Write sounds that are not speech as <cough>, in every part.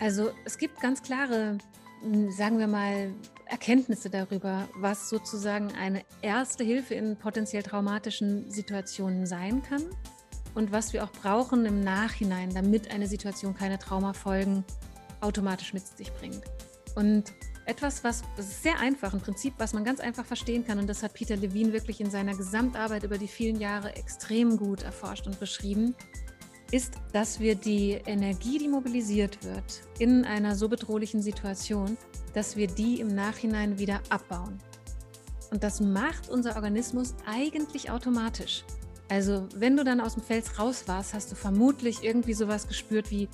Also es gibt ganz klare, hm, sagen wir mal, Erkenntnisse darüber, was sozusagen eine erste Hilfe in potenziell traumatischen Situationen sein kann und was wir auch brauchen im Nachhinein, damit eine Situation keine Traumafolgen automatisch mit sich bringt. Und etwas, was ist sehr einfach, ein Prinzip, was man ganz einfach verstehen kann, und das hat Peter Levine wirklich in seiner Gesamtarbeit über die vielen Jahre extrem gut erforscht und beschrieben, ist, dass wir die Energie, die mobilisiert wird in einer so bedrohlichen Situation, dass wir die im Nachhinein wieder abbauen. Und das macht unser Organismus eigentlich automatisch. Also wenn du dann aus dem Fels raus warst, hast du vermutlich irgendwie sowas gespürt wie,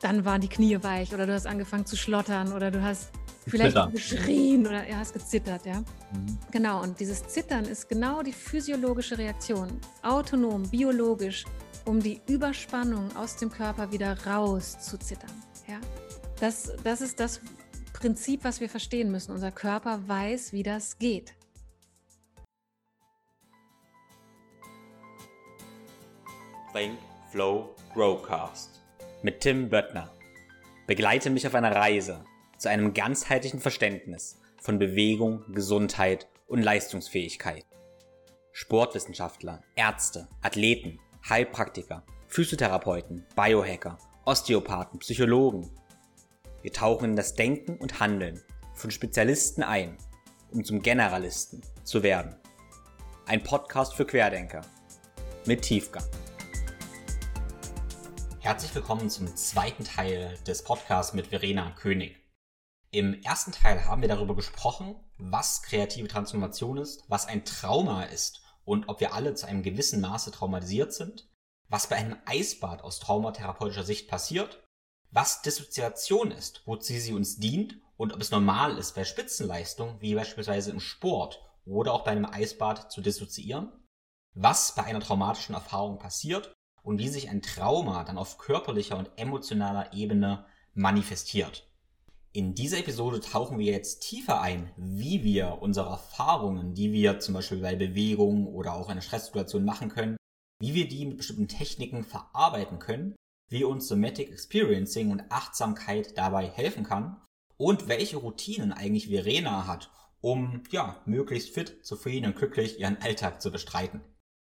dann waren die Knie weich oder du hast angefangen zu schlottern oder du hast vielleicht geschrien oder ja, hast gezittert, ja. Mhm. Genau, und dieses Zittern ist genau die physiologische Reaktion, autonom, biologisch, um die Überspannung aus dem Körper wieder raus zu zittern. Ja? Das, das ist das Prinzip, was wir verstehen müssen. Unser Körper weiß, wie das geht. Think, Flow, Growcast mit Tim Böttner. Begleite mich auf einer Reise zu einem ganzheitlichen Verständnis von Bewegung, Gesundheit und Leistungsfähigkeit. Sportwissenschaftler, Ärzte, Athleten, Heilpraktiker, Physiotherapeuten, Biohacker, Osteopathen, Psychologen. Wir tauchen in das Denken und Handeln von Spezialisten ein, um zum Generalisten zu werden. Ein Podcast für Querdenker mit Tiefgang. Herzlich willkommen zum zweiten Teil des Podcasts mit Verena König. Im ersten Teil haben wir darüber gesprochen, was kreative Transformation ist, was ein Trauma ist und ob wir alle zu einem gewissen Maße traumatisiert sind, was bei einem Eisbad aus traumatherapeutischer Sicht passiert, was Dissoziation ist, wozu sie uns dient und ob es normal ist, bei Spitzenleistung, wie beispielsweise im Sport oder auch bei einem Eisbad zu dissoziieren, was bei einer traumatischen Erfahrung passiert und wie sich ein Trauma dann auf körperlicher und emotionaler Ebene manifestiert. In dieser Episode tauchen wir jetzt tiefer ein, wie wir unsere Erfahrungen, die wir zum Beispiel bei Bewegung oder auch einer Stresssituation machen können, wie wir die mit bestimmten Techniken verarbeiten können, wie uns Somatic Experiencing und Achtsamkeit dabei helfen kann und welche Routinen eigentlich Verena hat, um ja möglichst fit, zufrieden und glücklich ihren Alltag zu bestreiten.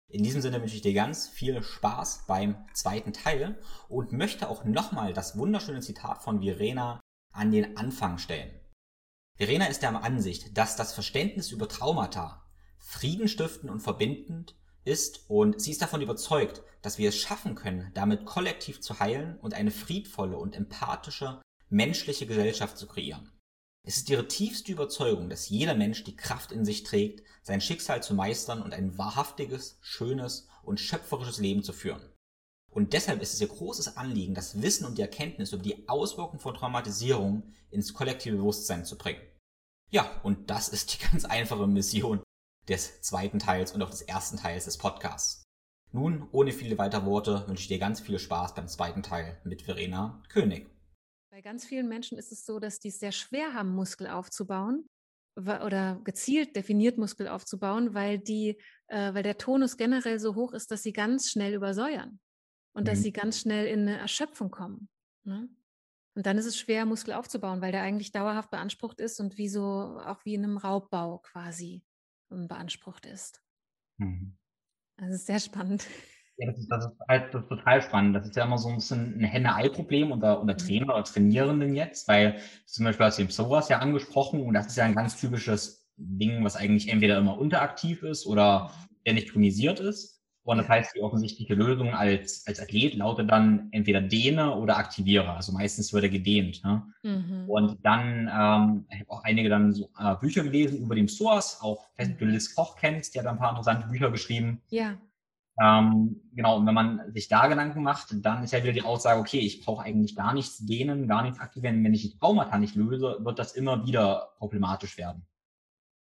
In diesem Sinne wünsche ich dir ganz viel Spaß beim zweiten Teil und möchte auch nochmal das wunderschöne Zitat von Verena an den Anfang stellen. Verena ist der Ansicht, dass das Verständnis über Traumata friedenstiftend und verbindend ist und sie ist davon überzeugt, dass wir es schaffen können, damit kollektiv zu heilen und eine friedvolle und empathische menschliche Gesellschaft zu kreieren. Es ist ihre tiefste Überzeugung, dass jeder Mensch die Kraft in sich trägt, sein Schicksal zu meistern und ein wahrhaftiges, schönes und schöpferisches Leben zu führen. Und deshalb ist es ihr großes Anliegen, das Wissen und die Erkenntnis über die Auswirkungen von Traumatisierung ins kollektive Bewusstsein zu bringen. Ja, und das ist die <laughs> ganz einfache Mission des zweiten Teils und auch des ersten Teils des Podcasts. Nun, ohne viele weitere Worte, wünsche ich dir ganz viel Spaß beim zweiten Teil mit Verena König. Bei ganz vielen Menschen ist es so, dass die es sehr schwer haben, Muskel aufzubauen oder gezielt definiert Muskel aufzubauen, weil die, äh, weil der Tonus generell so hoch ist, dass sie ganz schnell übersäuern und dass mhm. sie ganz schnell in eine Erschöpfung kommen. Ne? Und dann ist es schwer, Muskel aufzubauen, weil der eigentlich dauerhaft beansprucht ist und wie so auch wie in einem Raubbau quasi ähm, beansprucht ist. Mhm. Also ist sehr spannend. <laughs> Ja, das ist, das ist halt das ist total spannend. Das ist ja immer so ein bisschen ein Henne-Ei-Problem unter, unter mhm. Trainer oder Trainierenden jetzt, weil zum Beispiel hast du eben sowas ja angesprochen und das ist ja ein ganz typisches Ding, was eigentlich entweder immer unteraktiv ist oder mhm. der nicht tonisiert ist. Und das heißt, die offensichtliche Lösung als, als Athlet lautet dann entweder dehne oder aktiviere. Also meistens wird er gedehnt. Ne? Mhm. Und dann, ähm, ich habe auch einige dann so äh, Bücher gelesen über den Source, auch wenn du Liz Koch kennst, die hat ein paar interessante Bücher geschrieben. Ja. Ähm, genau, und wenn man sich da Gedanken macht, dann ist ja wieder die Aussage, okay, ich brauche eigentlich gar nichts dehnen, gar nichts aktivieren. Wenn ich die Traumata nicht löse, wird das immer wieder problematisch werden.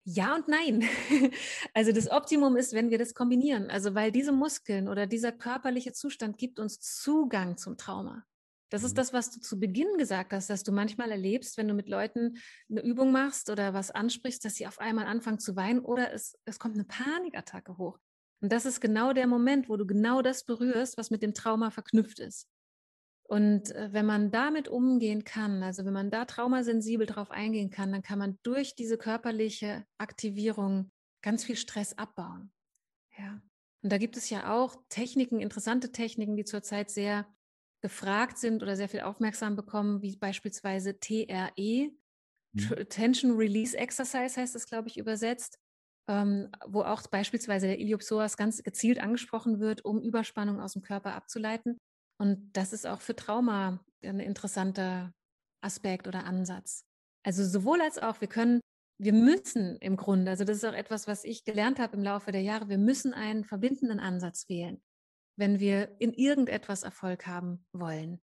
Ja und nein. <laughs> Also das Optimum ist, wenn wir das kombinieren. Also weil diese Muskeln oder dieser körperliche Zustand gibt uns Zugang zum Trauma. Das ist mhm. das, was du zu Beginn gesagt hast, dass du manchmal erlebst, wenn du mit Leuten eine Übung machst oder was ansprichst, dass sie auf einmal anfangen zu weinen oder es, es kommt eine Panikattacke hoch. Und das ist genau der Moment, wo du genau das berührst, was mit dem Trauma verknüpft ist. Und äh, wenn man damit umgehen kann, also wenn man da traumasensibel drauf eingehen kann, dann kann man durch diese körperliche Aktivierung ganz viel Stress abbauen. Ja. Und da gibt es ja auch Techniken, interessante Techniken, die zurzeit sehr gefragt sind oder sehr viel Aufmerksam bekommen, wie beispielsweise TRE, mhm. Tension Release Exercise heißt das, glaube ich, übersetzt, ähm, wo auch beispielsweise der Iliopsoas ganz gezielt angesprochen wird, um Überspannung aus dem Körper abzuleiten. Und das ist auch für Trauma ein interessanter Aspekt oder Ansatz. Also sowohl als auch, wir können, wir müssen im Grunde, also das ist auch etwas, was ich gelernt habe im Laufe der Jahre, wir müssen einen verbindenden Ansatz wählen, wenn wir in irgendetwas Erfolg haben wollen.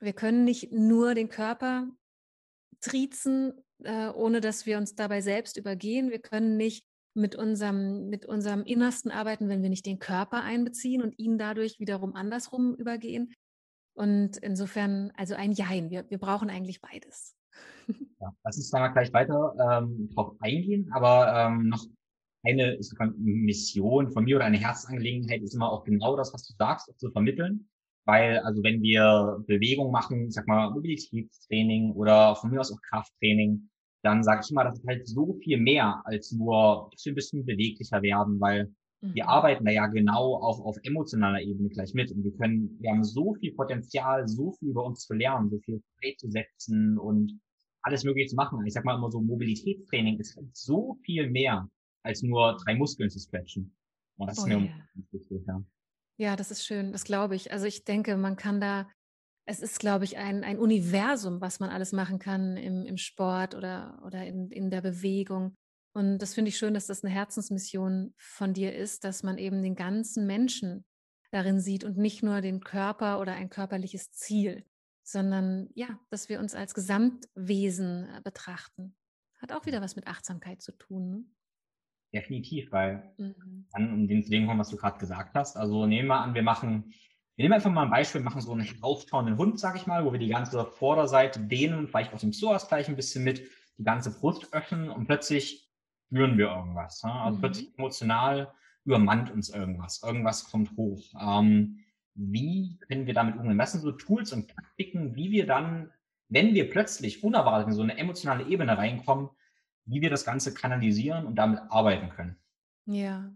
Wir können nicht nur den Körper triezen, äh, ohne dass wir uns dabei selbst übergehen. Wir können nicht mit unserem, mit unserem Innersten arbeiten, wenn wir nicht den Körper einbeziehen und ihn dadurch wiederum andersrum übergehen. Und insofern, also ein Jein, wir, wir brauchen eigentlich beides. <laughs> Ja, lass uns da gleich weiter ähm, drauf eingehen, aber ähm, noch eine Mission von mir oder eine Herzangelegenheit ist immer auch genau das, was du sagst, auch zu vermitteln. Weil, also wenn wir Bewegung machen, sag mal Mobilitätstraining oder von mir aus auch Krafttraining, dann sage ich immer, das ist halt so viel mehr als nur, dass wir ein bisschen beweglicher werden, weil mhm. wir arbeiten da ja genau auch auf emotionaler Ebene gleich mit und wir können, wir haben so viel Potenzial, so viel über uns zu lernen, so viel freizusetzen und alles mögliche zu machen. Ich sag mal immer so, Mobilitätstraining ist halt so viel mehr als nur drei Muskeln zu stretchen. Und das oh, ist mir yeah. wichtig, ja. Ja, das ist schön, das glaube ich. Also ich denke, man kann da es ist, glaube ich, ein, ein Universum, was man alles machen kann im, im Sport oder, oder in, in der Bewegung. Und das finde ich schön, dass das eine Herzensmission von dir ist, dass man eben den ganzen Menschen darin sieht und nicht nur den Körper oder ein körperliches Ziel, sondern ja, dass wir uns als Gesamtwesen äh, betrachten. Hat auch wieder was mit Achtsamkeit zu tun. Ne? Definitiv, weil mhm. dann um den zu dem kommen, was du gerade gesagt hast. Also nehmen wir an, wir machen wir nehmen einfach mal ein Beispiel, machen so einen herausschauenden Hund, sage ich mal, wo wir die ganze Vorderseite dehnen, vielleicht aus dem Psoas gleich ein bisschen mit, die ganze Brust öffnen und plötzlich spüren wir irgendwas. Ne? Also mhm. plötzlich emotional übermannt uns irgendwas. Irgendwas kommt hoch. Ähm, wie können wir damit umgehen? Was sind so Tools und Taktiken, wie wir dann, wenn wir plötzlich unerwartet in so eine emotionale Ebene reinkommen, wie wir das Ganze kanalisieren und damit arbeiten können? Ja.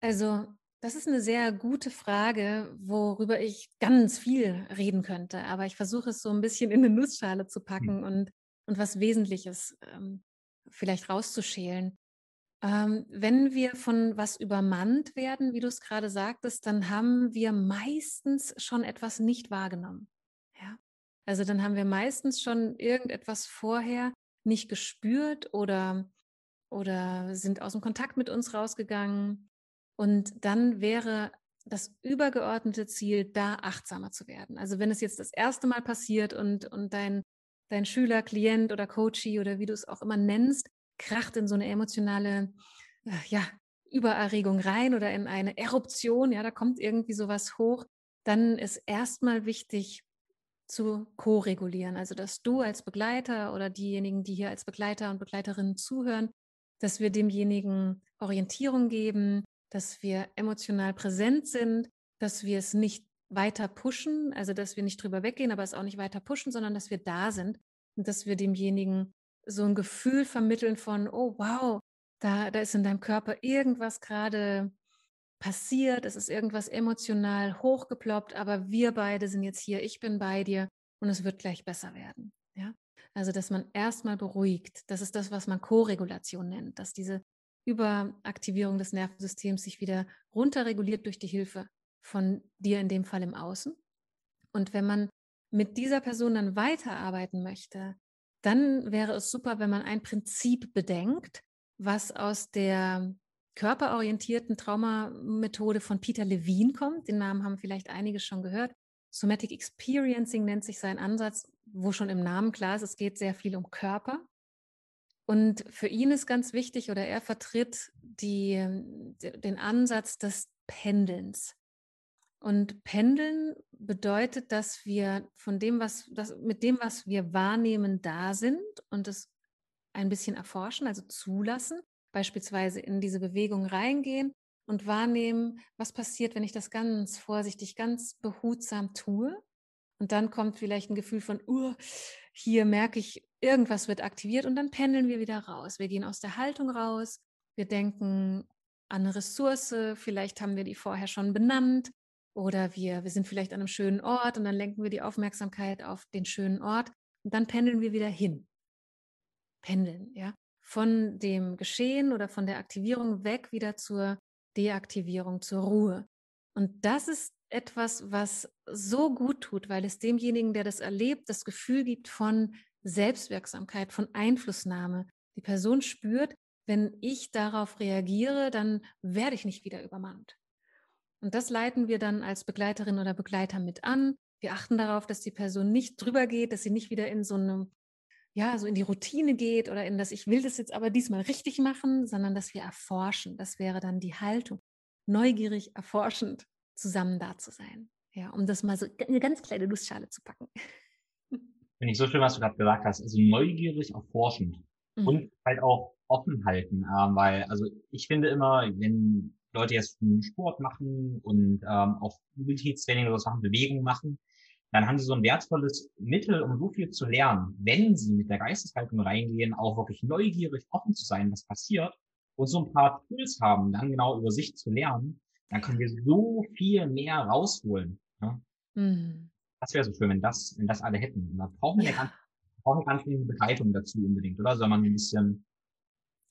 Also das ist eine sehr gute Frage, worüber ich ganz viel reden könnte. Aber ich versuche es so ein bisschen in eine Nussschale zu hm. packen mhm. und, und was Wesentliches ähm, vielleicht rauszuschälen. Ähm, wenn wir von was übermannt werden, wie du es gerade sagtest, dann haben wir meistens schon etwas nicht wahrgenommen. Ja? Also dann haben wir meistens schon irgendetwas vorher nicht gespürt oder, oder sind aus dem Kontakt mit uns rausgegangen und dann wäre das übergeordnete Ziel, da achtsamer zu werden. Also wenn es jetzt das erste Mal passiert und, und dein, dein Schüler, Klient oder Coachie oder wie du es auch immer nennst, kracht in so eine emotionale, äh, ja, Übererregung rein oder in eine Eruption, ja, da kommt irgendwie sowas hoch, dann ist erstmal wichtig zu ko-regulieren. Also, dass du als Begleiter oder diejenigen, die hier als Begleiter und Begleiterinnen zuhören, dass wir demjenigen Orientierung geben, dass wir emotional präsent sind, dass wir es nicht weiter pushen, also dass wir nicht drüber weggehen, aber es auch nicht weiter pushen, sondern dass wir da sind und dass wir demjenigen so ein Gefühl vermitteln von, oh wow, da, da ist in deinem Körper irgendwas gerade passiert, es ist irgendwas emotional hochgeploppt, aber wir beide sind jetzt hier, ich bin bei dir und es wird gleich besser werden. Ja? Also, dass man erstmal beruhigt, das ist das, was man Koregulation nennt, dass diese Überaktivierung des Nervensystems sich wieder runterreguliert durch die Hilfe von dir in dem Fall im Außen. Und wenn man mit dieser Person dann weiterarbeiten möchte, dann wäre es super, wenn man ein Prinzip bedenkt, was aus der körperorientierten Traumamethode von Peter Levine kommt. Den Namen haben vielleicht einige schon gehört. Somatic Experiencing nennt sich sein Ansatz, wo schon im Namen klar ist, es geht sehr viel um Körper. Und für ihn ist ganz wichtig oder er vertritt die, den Ansatz des Pendelns. Und Pendeln bedeutet, dass wir von dem, was das, mit dem, was wir wahrnehmen, da sind und es ein bisschen erforschen, also zulassen, beispielsweise in diese Bewegung reingehen und wahrnehmen, was passiert, wenn ich das ganz vorsichtig, ganz behutsam tue. Und dann kommt vielleicht ein Gefühl von, uh, hier merke ich, irgendwas wird aktiviert und dann pendeln wir wieder raus. Wir gehen aus der Haltung raus, wir denken an eine Ressource, vielleicht haben wir die vorher schon benannt oder wir, wir sind vielleicht an einem schönen Ort und dann lenken wir die Aufmerksamkeit auf den schönen Ort und dann pendeln wir wieder hin. Pendeln, ja. Von dem Geschehen oder von der Aktivierung weg wieder zur Deaktivierung, zur Ruhe. Und das ist etwas, was so gut tut, weil es demjenigen, der das erlebt, das Gefühl gibt von Selbstwirksamkeit, von Einflussnahme. Die Person spürt, wenn ich darauf reagiere, dann werde ich nicht wieder übermannt. Und das leiten wir dann als Begleiterin oder Begleiter mit an. Wir achten darauf, dass die Person nicht drüber geht, dass sie nicht wieder in so eine, ja, so in die Routine geht oder in das, ich will das jetzt aber diesmal richtig machen, sondern dass wir erforschen. Das wäre dann die Haltung. Neugierig, erforschend zusammen da zu sein. Ja, um das mal so eine ganz kleine Lustschale zu packen. <laughs> Finde ich so schön, was du gerade gesagt hast. Also neugierig, erforschend mhm. und halt auch offen halten, ähm, weil, also ich finde immer, wenn Leute jetzt Sport machen und ähm, auch Mobilitätstraining oder so Sachen, Bewegung machen, dann haben sie so ein wertvolles Mittel, um so viel zu lernen, wenn sie mit der Geisteshaltung reingehen, auch wirklich neugierig offen zu sein, was passiert und so ein paar Tools haben, dann genau über sich zu lernen, dann können wir so viel mehr rausholen. Ja? Mhm. Das wäre so schön, wenn das, wenn das alle hätten. Und da brauchen wir ja. eine ganz, brauchen ganz Begleitung dazu unbedingt, oder? Soll man ein bisschen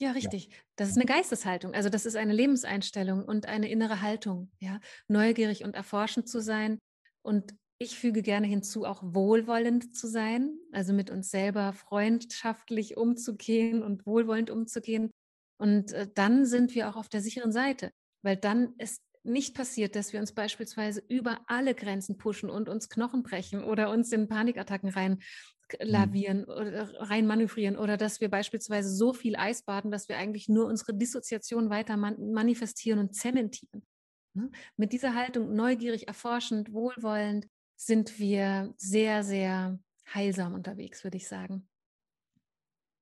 ja, richtig. Ja. Das ist eine Geisteshaltung. Also das ist eine Lebenseinstellung und eine innere Haltung, ja, neugierig und erforschend zu sein. Und ich füge gerne hinzu, auch wohlwollend zu sein, also mit uns selber freundschaftlich umzugehen und wohlwollend umzugehen. Und äh, dann sind wir auch auf der sicheren Seite, weil dann ist nicht passiert, dass wir uns beispielsweise über alle Grenzen pushen und uns Knochen brechen oder uns in Panikattacken rein Mhm. lavieren oder rein manövrieren oder dass wir beispielsweise so viel Eis baden, dass wir eigentlich nur unsere Dissoziation weiter man manifestieren und zementieren. Ne? Mit dieser Haltung neugierig, erforschend, wohlwollend sind wir sehr, sehr heilsam unterwegs, würde ich sagen.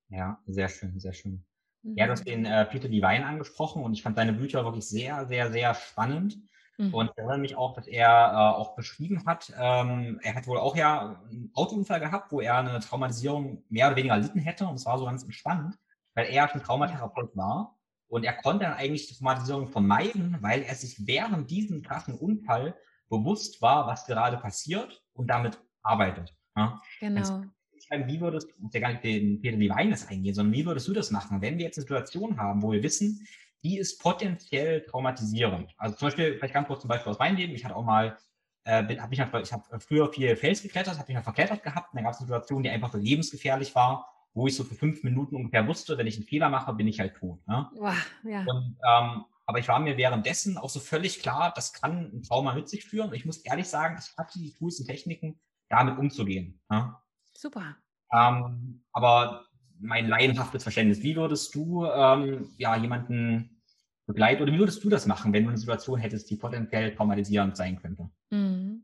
Ja, sehr schön, sehr schön. Mhm. Ja, du hast den äh, Peter Divine angesprochen und ich fand deine Bücher wirklich sehr, sehr, sehr spannend. Mhm. Und ich erinnere mich auch, dass er äh, auch beschrieben hat, ähm, er hat wohl auch ja einen Autounfall gehabt, wo er eine Traumatisierung mehr oder weniger erlitten hätte. Und es war so ganz entspannend, weil er schon Traumatherapeut war. Und er konnte dann eigentlich die Traumatisierung vermeiden, weil er sich während diesem krassen Unfall bewusst war, was gerade passiert und damit arbeitet. Ja? Genau. Wie würdest du, ja gar nicht den Peter Leweines eingehen, sondern wie würdest du das machen, wenn wir jetzt eine Situation haben, wo wir wissen, die ist potenziell traumatisierend. Also zum Beispiel, vielleicht ganz kurz zum Beispiel aus meinem Leben, ich hatte auch mal, äh, hab ich, ich habe früher viel Fels geklettert, habe mich mal verklettert gehabt und dann gab es eine Situation, die einfach so lebensgefährlich war, wo ich so für fünf Minuten ungefähr wusste, wenn ich einen Fehler mache, bin ich halt tot. Ne? Wow, ja. Und, ähm, aber ich war mir währenddessen auch so völlig klar, das kann ein Trauma mit sich führen. Und ich muss ehrlich sagen, ich hatte die Tools und Techniken, damit umzugehen. Ne? Super. Ähm, aber mein laienhaftes Verständnis. Wie würdest du ähm, ja, jemanden begleiten oder wie würdest du das machen, wenn du eine Situation hättest, die potenziell traumatisierend sein könnte? Mhm.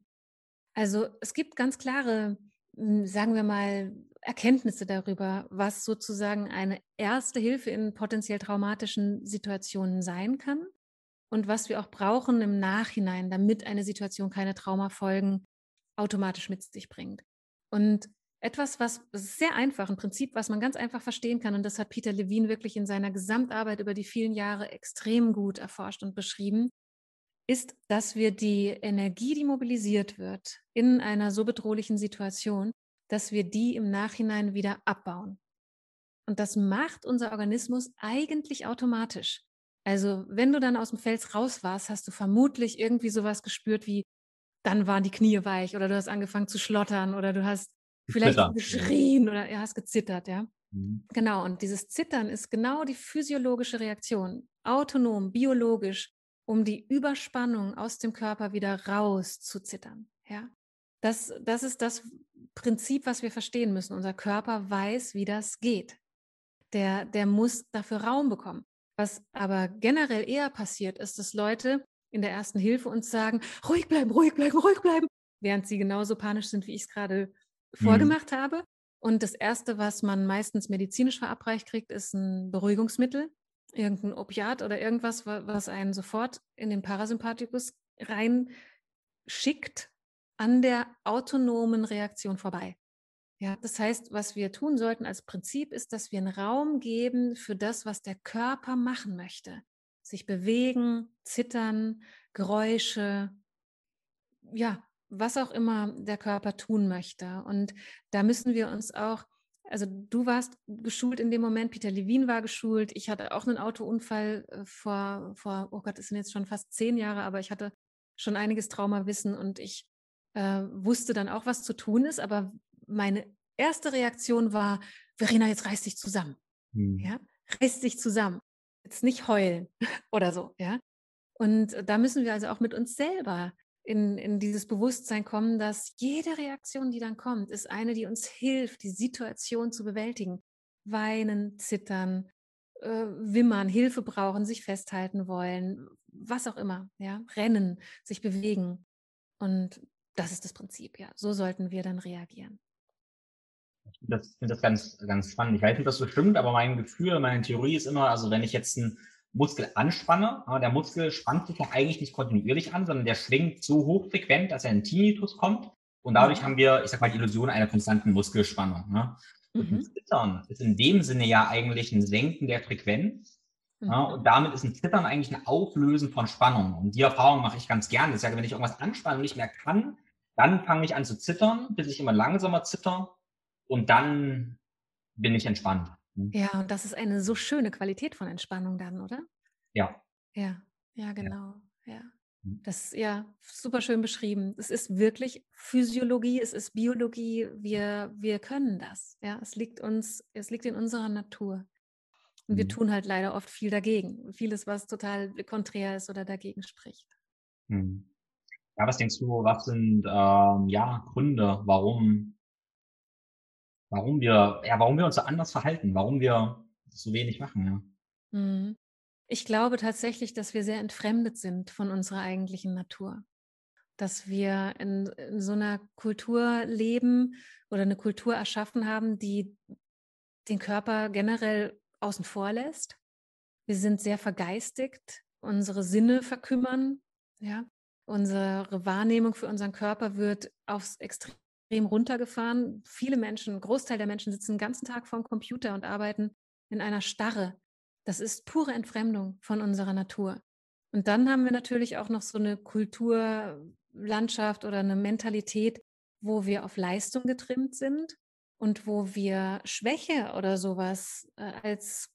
Also es gibt ganz klare, hm, sagen wir mal, Erkenntnisse darüber, was sozusagen eine erste Hilfe in potenziell traumatischen Situationen sein kann und was wir auch brauchen im Nachhinein, damit eine Situation keine Traumafolgen automatisch mit sich bringt. Und etwas, was sehr einfach, ein Prinzip, was man ganz einfach verstehen kann. Und das hat Peter Levine wirklich in seiner Gesamtarbeit über die vielen Jahre extrem gut erforscht und beschrieben, ist, dass wir die Energie, die mobilisiert wird in einer so bedrohlichen Situation, dass wir die im Nachhinein wieder abbauen. Und das macht unser Organismus eigentlich automatisch. Also wenn du dann aus dem Fels raus warst, hast du vermutlich irgendwie sowas gespürt wie, dann waren die Knie weich oder du hast angefangen zu schlottern oder du hast vielleicht Zittern. geschrien oder ja, hast gezittert, ja. Mhm. Genau, und dieses Zittern ist genau die physiologische Reaktion, autonom, biologisch, um die Überspannung aus dem Körper wieder raus zu zittern, ja. Das, das ist das Prinzip, was wir verstehen müssen. Unser Körper weiß, wie das geht. Der, der muss dafür Raum bekommen. Was aber generell eher passiert, ist, dass Leute in der ersten Hilfe uns sagen, ruhig bleiben, ruhig bleiben, ruhig bleiben, während sie genauso panisch sind, wie ich es gerade. Vorgemacht mhm. habe. Und das Erste, was man meistens medizinisch verabreicht kriegt, ist ein Beruhigungsmittel, irgendein Opiat oder irgendwas, was einen sofort in den Parasympathikus reinschickt, an der autonomen Reaktion vorbei. Ja, das heißt, was wir tun sollten als Prinzip ist, dass wir einen Raum geben für das, was der Körper machen möchte. Sich bewegen, zittern, Geräusche, ja, was auch immer der Körper tun möchte. Und da müssen wir uns auch, also du warst geschult in dem Moment, Peter Levin war geschult, ich hatte auch einen Autounfall äh, vor, vor oh Gott, es sind jetzt schon fast zehn Jahre, aber ich hatte schon einiges Traumawissen und ich äh, wusste dann auch, was zu tun ist, aber meine erste Reaktion war, Verena, jetzt reiß dich zusammen. Mhm. Ja, reiß dich zusammen. Jetzt nicht heulen <laughs> oder so, ja. Und da müssen wir also auch mit uns selber in, in dieses Bewusstsein kommen, dass jede Reaktion, die dann kommt, ist eine, die uns hilft, die Situation zu bewältigen. Weinen, zittern, äh, wimmern, Hilfe brauchen, sich festhalten wollen, was auch immer, ja, rennen, sich bewegen. Und das ist das Prinzip, ja. So sollten wir dann reagieren. Ich finde das, ganz, ganz spannend. Ich weiß nicht, ob das so stimmt, aber mein Gefühl, meine Theorie ist immer, also wenn ich jetzt einen Muskel anspanne, der Muskel spannt sich ja eigentlich nicht kontinuierlich an, sondern der schwingt so hochfrequent, dass er in Tinnitus kommt. Und dadurch mhm. haben wir, ich sag mal, die Illusion einer konstanten Muskelspannung. Ne? Und mhm. ein Zittern ist in dem Sinne ja eigentlich ein Senken der Frequenz. Mhm. Ja, und damit ist ein Zittern eigentlich ein Auflösen von Spannung. Und die Erfahrung mache ich ganz gerne. Das ist ja, wenn ich irgendwas anspanne und nicht mehr kann, dann fange ich an zu zittern, bis ich immer langsamer zitter und dann bin ich entspannt. Hm. Ja, und das ist eine so schöne Qualität von Entspannung dann, oder? Ja. Ja, ja, genau. Ja. ja. Hm. Das ist ja super schön beschrieben. Es ist wirklich Physiologie, es ist Biologie. Wir, wir können das. Ja, es liegt uns, es liegt in unserer Natur. Und wir mhm. tun halt leider oft viel dagegen. Vieles, was total konträr ist oder dagegen spricht. Mhm. Ja, was denkst du, was sind ähm, ja Gründe, warum, warum wir, ja, warum wir uns so anders verhalten, warum wir so wenig machen, ja? Mhm. Ich glaube tatsächlich, dass wir sehr entfremdet sind von unserer eigentlichen Natur. Dass wir in, in so einer Kultur leben oder eine Kultur erschaffen haben, die den Körper generell außen vor lässt. Wir sind sehr vergeistigt, unsere Sinne verkümmern, ja. Unsere Wahrnehmung für unseren Körper wird aufs Extrem runtergefahren. Viele Menschen, ein Großteil der Menschen sitzen den ganzen Tag vorm Computer und arbeiten in einer Starre. Das ist pure Entfremdung von unserer Natur. Und dann haben wir natürlich auch noch so eine Kulturlandschaft oder eine Mentalität, wo wir auf Leistung getrimmt sind und wo wir Schwäche oder sowas äh, als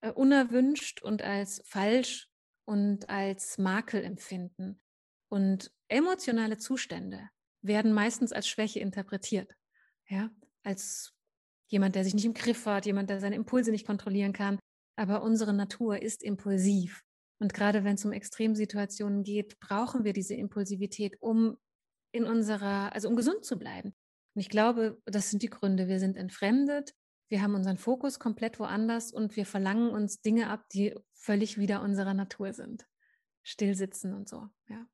äh, unerwünscht und als falsch und als Makel empfinden. Und emotionale Zustände werden meistens als Schwäche interpretiert. Ja, als jemand, der sich nicht im Griff hat, jemand, der seine Impulse nicht kontrollieren kann. Aber unsere Natur ist impulsiv. Und gerade wenn es um Extremsituationen geht, brauchen wir diese Impulsivität, um in unserer, also um gesund zu bleiben. Und ich glaube, das sind die Gründe. Wir sind entfremdet, wir haben unseren Fokus komplett woanders und wir verlangen uns Dinge ab, die völlig wieder unserer Natur sind. Stillsitzen und so, ja.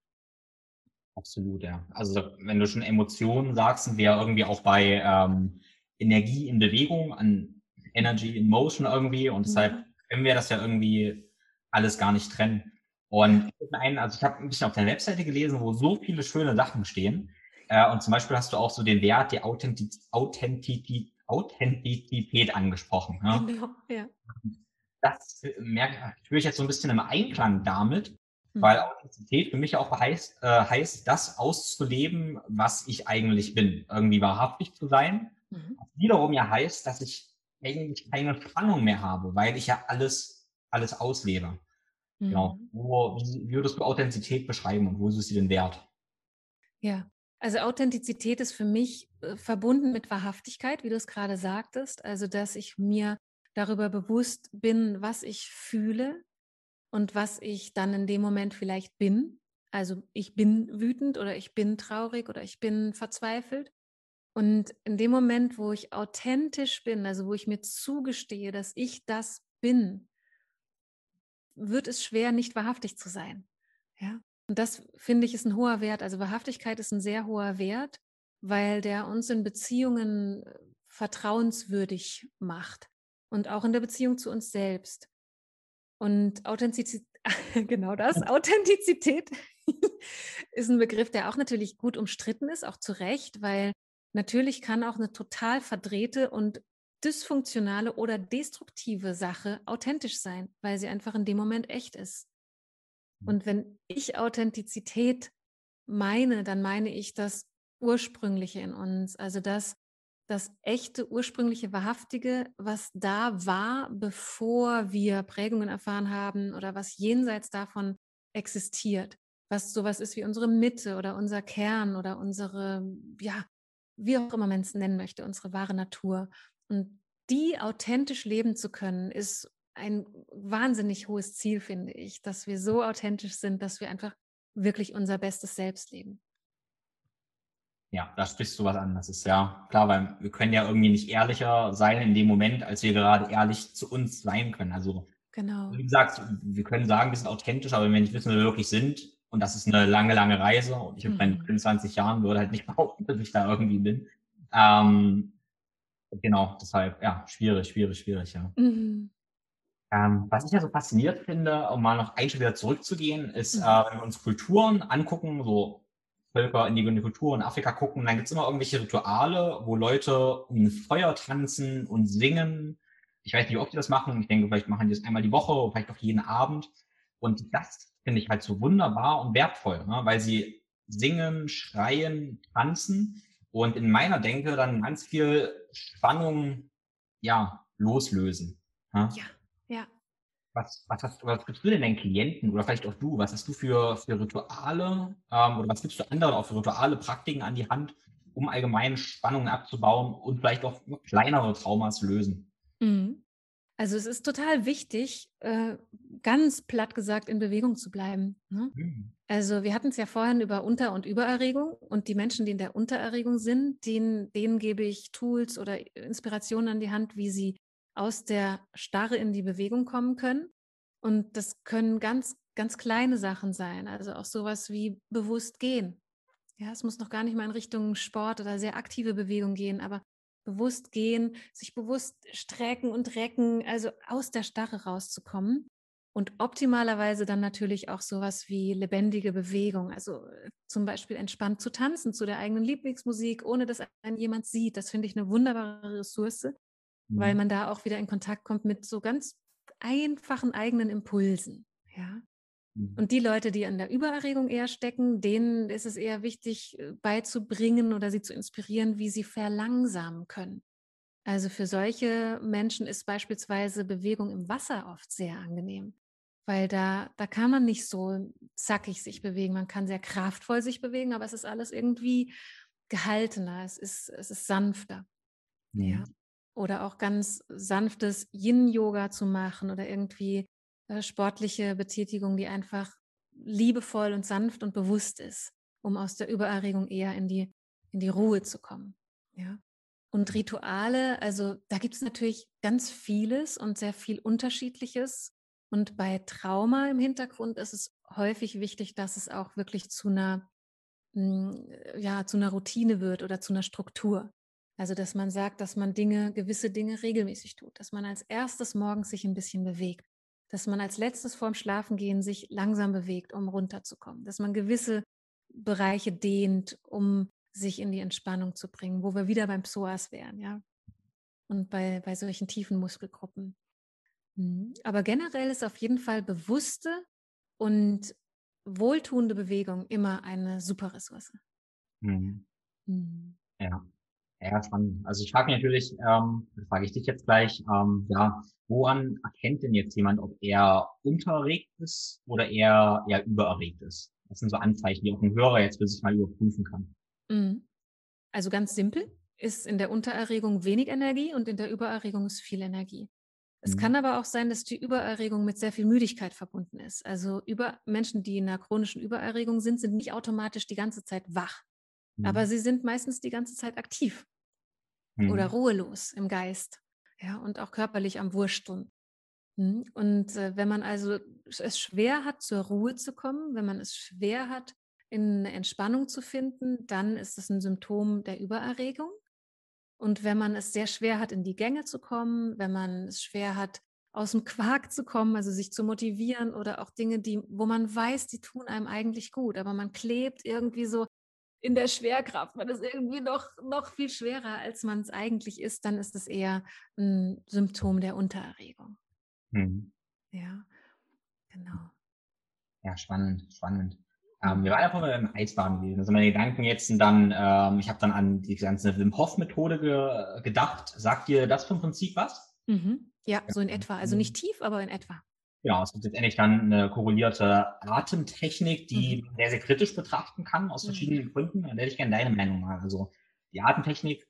Absolut, ja. Also wenn du schon Emotionen sagst, sind wir irgendwie auch bei ähm, Energie in Bewegung, an Energy in Motion irgendwie und mhm. deshalb können wir das ja irgendwie alles gar nicht trennen. Und ein, also ich habe ein bisschen auf deiner Webseite gelesen, wo so viele schöne Sachen stehen. Äh, und zum Beispiel hast du auch so den Wert der Authentiz Authentizität, Authentizität angesprochen. Ne? <laughs> Genau, ja. Das merke, spüre ich jetzt so ein bisschen im Einklang damit, weil mhm. Authentizität für mich auch heißt, äh, heißt, das auszuleben, was ich eigentlich bin. Irgendwie wahrhaftig zu sein. Mhm. Was wiederum ja heißt, dass ich eigentlich keine Spannung mehr habe, weil ich ja alles, alles auslebe. Genau. Mhm. Genau. Wo, wie, wie würdest du Authentizität beschreiben und wo ist sie den Wert? Ja, also Authentizität ist für mich äh, verbunden mit Wahrhaftigkeit, wie du es gerade sagtest. Also, dass ich mir darüber bewusst bin, was ich fühle, und was ich dann in dem Moment vielleicht bin. Also ich bin wütend oder ich bin traurig oder ich bin verzweifelt. Und in dem Moment, wo ich authentisch bin, also wo ich mir zugestehe, dass ich das bin, wird es schwer, nicht wahrhaftig zu sein. Ja? Und das finde ich ist ein hoher Wert. Also Wahrhaftigkeit ist ein sehr hoher Wert, weil der uns in Beziehungen äh, vertrauenswürdig macht und auch in der Beziehung zu uns selbst. Und Authentizität, <laughs> genau das, Authentizität <laughs> ist ein Begriff, der auch natürlich gut umstritten ist, auch zu Recht, weil natürlich kann auch eine total verdrehte und dysfunktionale oder destruktive Sache authentisch sein, weil sie einfach in dem Moment echt ist. Mhm. Und wenn ich Authentizität meine, dann meine ich das Ursprüngliche in uns, also das, das echte, ursprüngliche, wahrhaftige, was da war, bevor wir Prägungen erfahren haben oder was jenseits davon existiert, was sowas ist wie unsere Mitte oder unser Kern oder unsere, ja, wie auch immer man es nennen möchte, unsere wahre Natur. Und die authentisch leben zu können, ist ein wahnsinnig hohes Ziel, finde ich, dass wir so authentisch sind, dass wir einfach wirklich unser bestes Selbst leben. Ja, da sprichst du was an. Das ist ja klar, weil wir können ja irgendwie nicht ehrlicher sein in dem Moment, als wir gerade ehrlich zu uns sein können. Also, genau. wie gesagt, wir können sagen, wir sind authentisch, aber wenn wir nicht wissen, wer wir wirklich sind, und das ist eine lange, lange Reise, und ich mhm. mit meinen 25 Jahren würde halt nicht <laughs> behaupten, dass ich da irgendwie bin. Ähm, genau, deshalb, ja, schwierig, schwierig, schwierig, ja. Mhm. Ähm, was ich ja so fasziniert finde, um mal noch einen Schritt wieder zurückzugehen, ist, mhm. äh, wenn wir uns Kulturen angucken, so Völker, indigene Kulturen in Afrika gucken, dann gibt es immer irgendwelche Rituale, wo Leute um Feuer tanzen und singen. Ich weiß nicht, ob die das machen. Ich denke, vielleicht machen die das einmal die Woche, vielleicht auch jeden Abend. Und das finde ich halt so wunderbar und wertvoll, ne? weil sie singen, schreien, tanzen und in meiner Denke dann ganz viel Spannung ja, loslösen. Ne? Ja. Ja. Was, was, hast, was gibst du denn deinen Klienten oder vielleicht auch du? Was hast du für, für Rituale ähm, oder was gibst du anderen auch für Rituale, Praktiken an die Hand, um allgemein Spannungen abzubauen und vielleicht auch kleinere Traumas lösen? Mhm. Also es ist total wichtig, äh, ganz platt gesagt, in Bewegung zu bleiben. Ne? Mhm. Also wir hatten es ja vorhin über Unter- und Übererregung und die Menschen, die in der Untererregung sind, denen, denen gebe ich Tools oder Inspirationen an die Hand, wie sie aus der Starre in die Bewegung kommen können. Und das können ganz, ganz kleine Sachen sein. Also auch sowas wie bewusst gehen. Ja, es muss noch gar nicht mal in Richtung Sport oder sehr aktive Bewegung gehen, aber bewusst gehen, sich bewusst strecken und recken, also aus der Starre rauszukommen. Und optimalerweise dann natürlich auch sowas wie lebendige Bewegung, also äh, zum Beispiel entspannt zu tanzen zu der eigenen Lieblingsmusik, ohne dass einen jemand sieht. Das finde ich eine wunderbare Ressource, weil mhm. man da auch wieder in Kontakt kommt mit so ganz einfachen eigenen Impulsen. Ja. Mhm. Und die Leute, die an der Übererregung eher stecken, denen ist es eher wichtig äh, beizubringen oder sie zu inspirieren, wie sie verlangsamen können. Also für solche Menschen ist beispielsweise Bewegung im Wasser oft sehr angenehm, weil da, da kann man nicht so zackig sich bewegen. Man kann sehr kraftvoll sich bewegen, aber es ist alles irgendwie gehaltener, es ist, es ist sanfter. Ja. Oder auch ganz sanftes Yin-Yoga zu machen oder irgendwie äh, sportliche Betätigung, die einfach liebevoll und sanft und bewusst ist, um aus der Übererregung eher in die, in die Ruhe zu kommen. Ja. Und Rituale, also da gibt es natürlich ganz vieles und sehr viel Unterschiedliches. Und bei Trauma im Hintergrund ist es häufig wichtig, dass es auch wirklich zu einer, hm, ja, zu einer Routine wird oder zu einer Struktur. Also, dass man sagt, dass man Dinge, gewisse Dinge regelmäßig tut, dass man als erstes morgens sich ein bisschen bewegt, dass man als letztes vorm Schlafengehen sich langsam bewegt, um runterzukommen, dass man gewisse Bereiche dehnt, um sich in die Entspannung zu bringen, wo wir wieder beim Psoas wären, ja. Und bei, bei solchen tiefen Muskelgruppen. Mhm. Aber generell ist auf jeden Fall bewusste und wohltuende Bewegung immer eine super Ressource. Mhm. Mhm. Ja. Ja, spannend. Also ich frage mich natürlich, ähm, frage ich dich jetzt gleich, ähm, ja, woran erkennt denn jetzt jemand, ob er untererregt ist oder eher, eher übererregt ist? Das sind so Anzeichen, die auch ein Hörer jetzt für sich mal überprüfen kann. Mhm. Also ganz simpel ist in der Untererregung wenig Energie und in der Übererregung ist viel Energie. Es mhm. kann aber auch sein, dass die Übererregung mit sehr viel Müdigkeit verbunden ist. Also über Menschen, die in einer chronischen Übererregung sind, sind nicht automatisch die ganze Zeit wach. Mhm. Aber sie sind meistens die ganze Zeit aktiv mhm. oder ruhelos im Geist. Ja, und auch körperlich am Wursteln. Mhm. Und äh, wenn man also es schwer hat, zur Ruhe zu kommen, wenn man es schwer hat, in eine Entspannung zu finden, dann ist es ein Symptom der Übererregung. Und wenn man es sehr schwer hat, in die Gänge zu kommen, wenn man es schwer hat, aus dem Quark zu kommen, also sich zu motivieren oder auch Dinge, die, wo man weiß, die tun einem eigentlich gut, aber man klebt irgendwie so in der Schwerkraft. Man ist irgendwie noch, noch viel schwerer, als man es eigentlich ist, dann ist es eher ein Symptom der Untererregung. Mhm. Ja, genau. Ja, spannend, spannend. Ähm, wir waren ja vorher im Eisbaden gewesen. Also meine Gedanken jetzt sind dann, ähm, ich habe dann an die ganze Wim Hof Methode ge gedacht. Sagt dir das vom Prinzip was? Mhm. Ja, ja, so in etwa. Also nicht tief, aber in etwa. Genau, es gibt letztendlich dann eine korrelierte Atemtechnik, die mhm. sehr, sehr kritisch betrachten kann, aus mhm. verschiedenen. Gründen. Da hätte ich gerne deine Meinung mal. Also die Atemtechnik,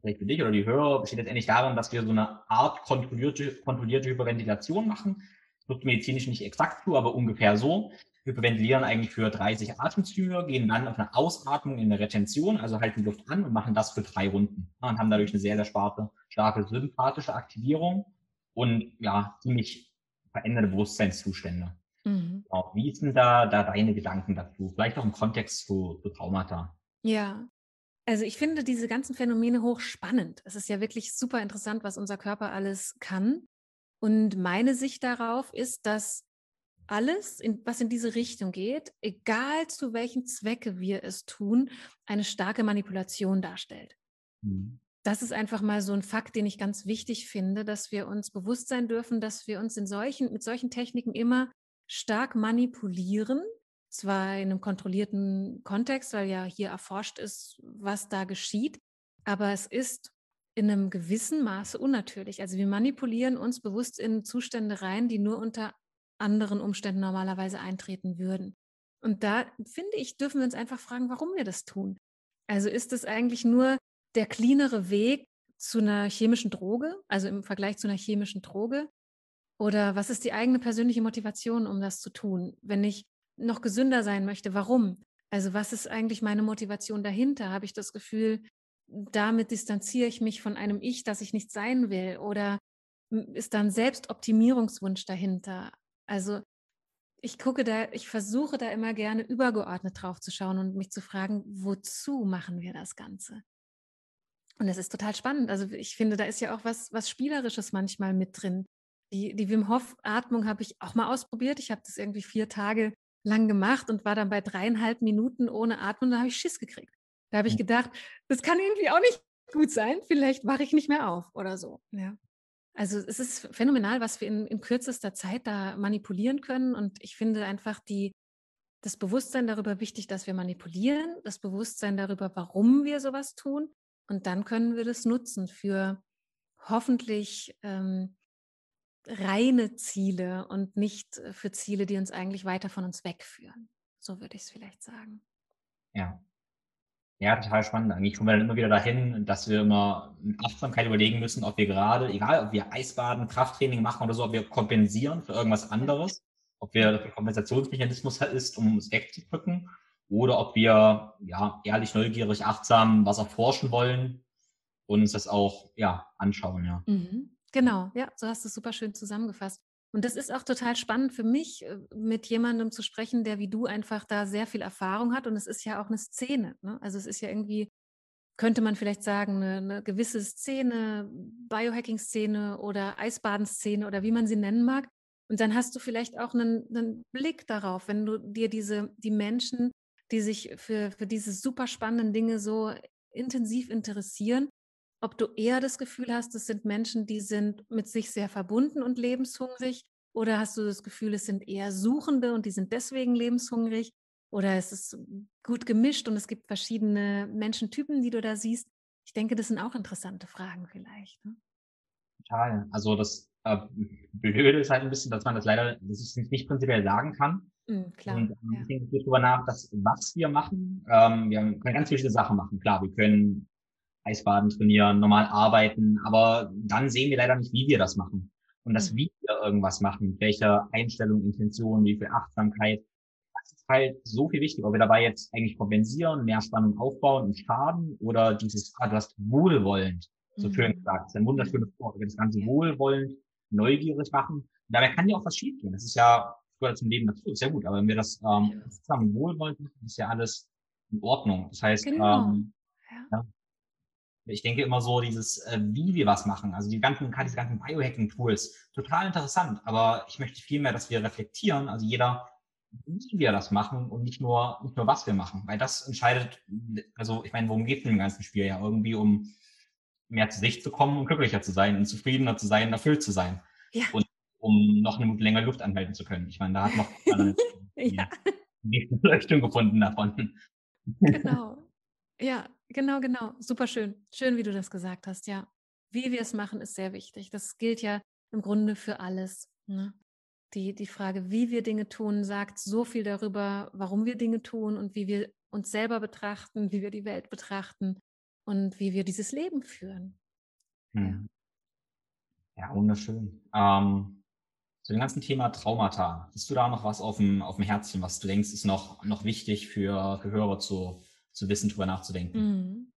vielleicht für dich oder die Hörer, besteht letztendlich darin, dass wir so eine Art kontrollierte, kontrollierte Hyperventilation machen. Das wird medizinisch nicht exakt zu, aber ungefähr so. Wir hyperventilieren eigentlich für 30 Atemzüge, gehen dann auf eine Ausatmung in eine Retention, also halten Luft an und machen das für drei Runden. Und haben dadurch eine sehr, sehr starke, starke sympathische Aktivierung und ja, ziemlich veränderte Bewusstseinszustände. Mhm. Auch wie sind da, da deine Gedanken dazu? Vielleicht auch im Kontext zu, zu Traumata. Ja, also ich finde diese ganzen Phänomene hochspannend. Es ist ja wirklich super interessant, was unser Körper alles kann. Und meine Sicht darauf ist, dass alles, in, was in diese Richtung geht, egal zu welchem Zwecke wir es tun, eine starke Manipulation darstellt. Mhm das ist einfach mal so ein Fakt, den ich ganz wichtig finde, dass wir uns bewusst sein dürfen, dass wir uns in solchen, mit solchen Techniken immer stark manipulieren. Zwar in einem kontrollierten Kontext, weil ja hier erforscht ist, was da geschieht, aber es ist in einem gewissen Maße unnatürlich. Also wir manipulieren uns bewusst in Zustände rein, die nur unter anderen Umständen normalerweise eintreten würden. Und da finde ich, dürfen wir uns einfach fragen, warum wir das tun. Also ist es eigentlich nur der cleanere Weg zu einer chemischen Droge, also im Vergleich zu einer chemischen Droge? Oder was ist die eigene persönliche Motivation, um das zu tun? Wenn ich noch gesünder sein möchte, warum? Also was ist eigentlich meine Motivation dahinter? Habe ich das Gefühl, damit distanziere ich mich von einem Ich, das ich nicht sein will? Oder ist da ein Selbstoptimierungswunsch dahinter? Also ich gucke da, ich versuche da immer gerne übergeordnet drauf zu schauen und mich zu fragen, wozu machen wir das Ganze? Und das ist total spannend. Also ich finde, da ist ja auch was, was Spielerisches manchmal mit drin. Die, die Wim Hof-Atmung habe ich auch mal ausprobiert. Ich habe das irgendwie vier Tage lang gemacht und war dann bei dreieinhalb Minuten ohne Atmen. Da habe ich Schiss gekriegt. Da habe ich gedacht, das kann irgendwie auch nicht gut sein. Vielleicht wache ich nicht mehr auf oder so. Ja. Also es ist phänomenal, was wir in, in kürzester Zeit da manipulieren können. Und ich finde einfach die, das Bewusstsein darüber wichtig, dass wir manipulieren, das Bewusstsein darüber, warum wir sowas tun und dann können wir das nutzen für hoffentlich ähm, reine Ziele und nicht äh, für Ziele, die uns eigentlich weiter von uns wegführen. So würde ich es vielleicht sagen. Ja. Ja, total spannend. Eigentlich kommen wir dann immer wieder dahin, dass wir immer mit Achtsamkeit überlegen müssen, ob wir gerade, egal ob wir Eisbaden, Krafttraining machen oder so, ob wir kompensieren für irgendwas anderes, ob wir der Kompensationsmechanismus ist, um es wegzudrücken oder ob wir ja ehrlich, neugierig, achtsam was erforschen wollen und uns das auch ja anschauen. Ja. Mhm. Genau, ja, so hast du es super schön zusammengefasst. Und das ist auch total spannend für mich, äh, mit jemandem zu sprechen, der wie du einfach da sehr viel Erfahrung hat. Und es ist ja auch eine Szene. Ne? Also es ist ja irgendwie, könnte man vielleicht sagen, eine, eine gewisse Szene, Biohacking-Szene oder Eisbaden-Szene oder wie man sie nennen mag. Und dann hast du vielleicht auch einen, einen Blick darauf, wenn du dir diese, die Menschen die sich für, für diese super spannenden Dinge so intensiv interessieren, ob du eher das Gefühl hast, es sind Menschen, die sind mit sich sehr verbunden und lebenshungrig, oder hast du das Gefühl, es sind eher Suchende und die sind deswegen lebenshungrig, oder es ist gut gemischt und es gibt verschiedene Menschentypen, die du da siehst. Ich denke, das sind auch interessante Fragen vielleicht. Ne? Total. Also das äh, <laughs> Blöde ist halt ein bisschen, dass man das leider, das ist nicht prinzipiell sagen kann. Mhm, klar. Und ähm, ja. ich denke darüber nach, dass was wir machen. Ähm, wir können ganz viele Sachen machen. Klar, wir können Eisbaden trainieren, normal arbeiten, aber dann sehen wir leider nicht, wie wir das machen. Und das, mhm. wie wir irgendwas machen, welche Einstellung, Intention, wie viel Achtsamkeit, das ist halt so viel wichtig, ob wir dabei jetzt eigentlich kompensieren, mehr Spannung aufbauen und schaden oder dieses, ah, du hast wohlwollend, so mhm. schön gesagt, das ist ein wunderschönes Wort, wir das Ganze wohlwollend, neugierig machen. Und dabei kann ja auch was schiefgehen. Das ist ja gehört zum Leben dazu, ist ja gut. Aber wenn wir das ähm, zusammen wohlwollend machen, ist ja alles in Ordnung. Das heißt, genau. ähm, ja. Ich denke immer so, dieses, äh, wie wir was machen, also die ganzen, diese ganzen Biohacking-Tools, total interessant, aber ich möchte vielmehr, dass wir reflektieren, also jeder, wie wir das machen und nicht nur, nicht nur was wir machen, weil das entscheidet, also ich meine, worum geht es dem ganzen Spiel ja? Irgendwie um mehr zu sich zu kommen und glücklicher zu sein und zufriedener zu sein, erfüllt zu sein. Ja. Und um noch eine Minute länger Luft anhalten zu können. Ich meine, da hat noch <laughs> ja. die Beleuchtung gefunden davon. Genau. <laughs> Ja, genau, genau. Super schön. Schön, wie du das gesagt hast, ja. Wie wir es machen, ist sehr wichtig. Das gilt ja im Grunde für alles. Ne? Die, die Frage, wie wir Dinge tun, sagt so viel darüber, warum wir Dinge tun und wie wir uns selber betrachten, wie wir die Welt betrachten und wie wir dieses Leben führen. Hm. Ja, wunderschön. Ähm, zu dem ganzen Thema Traumata, hast du da noch was auf dem, auf dem Herzen, was du denkst, ist noch, noch wichtig für, für Hörer zu, zu wissen, darüber nachzudenken? Mhm.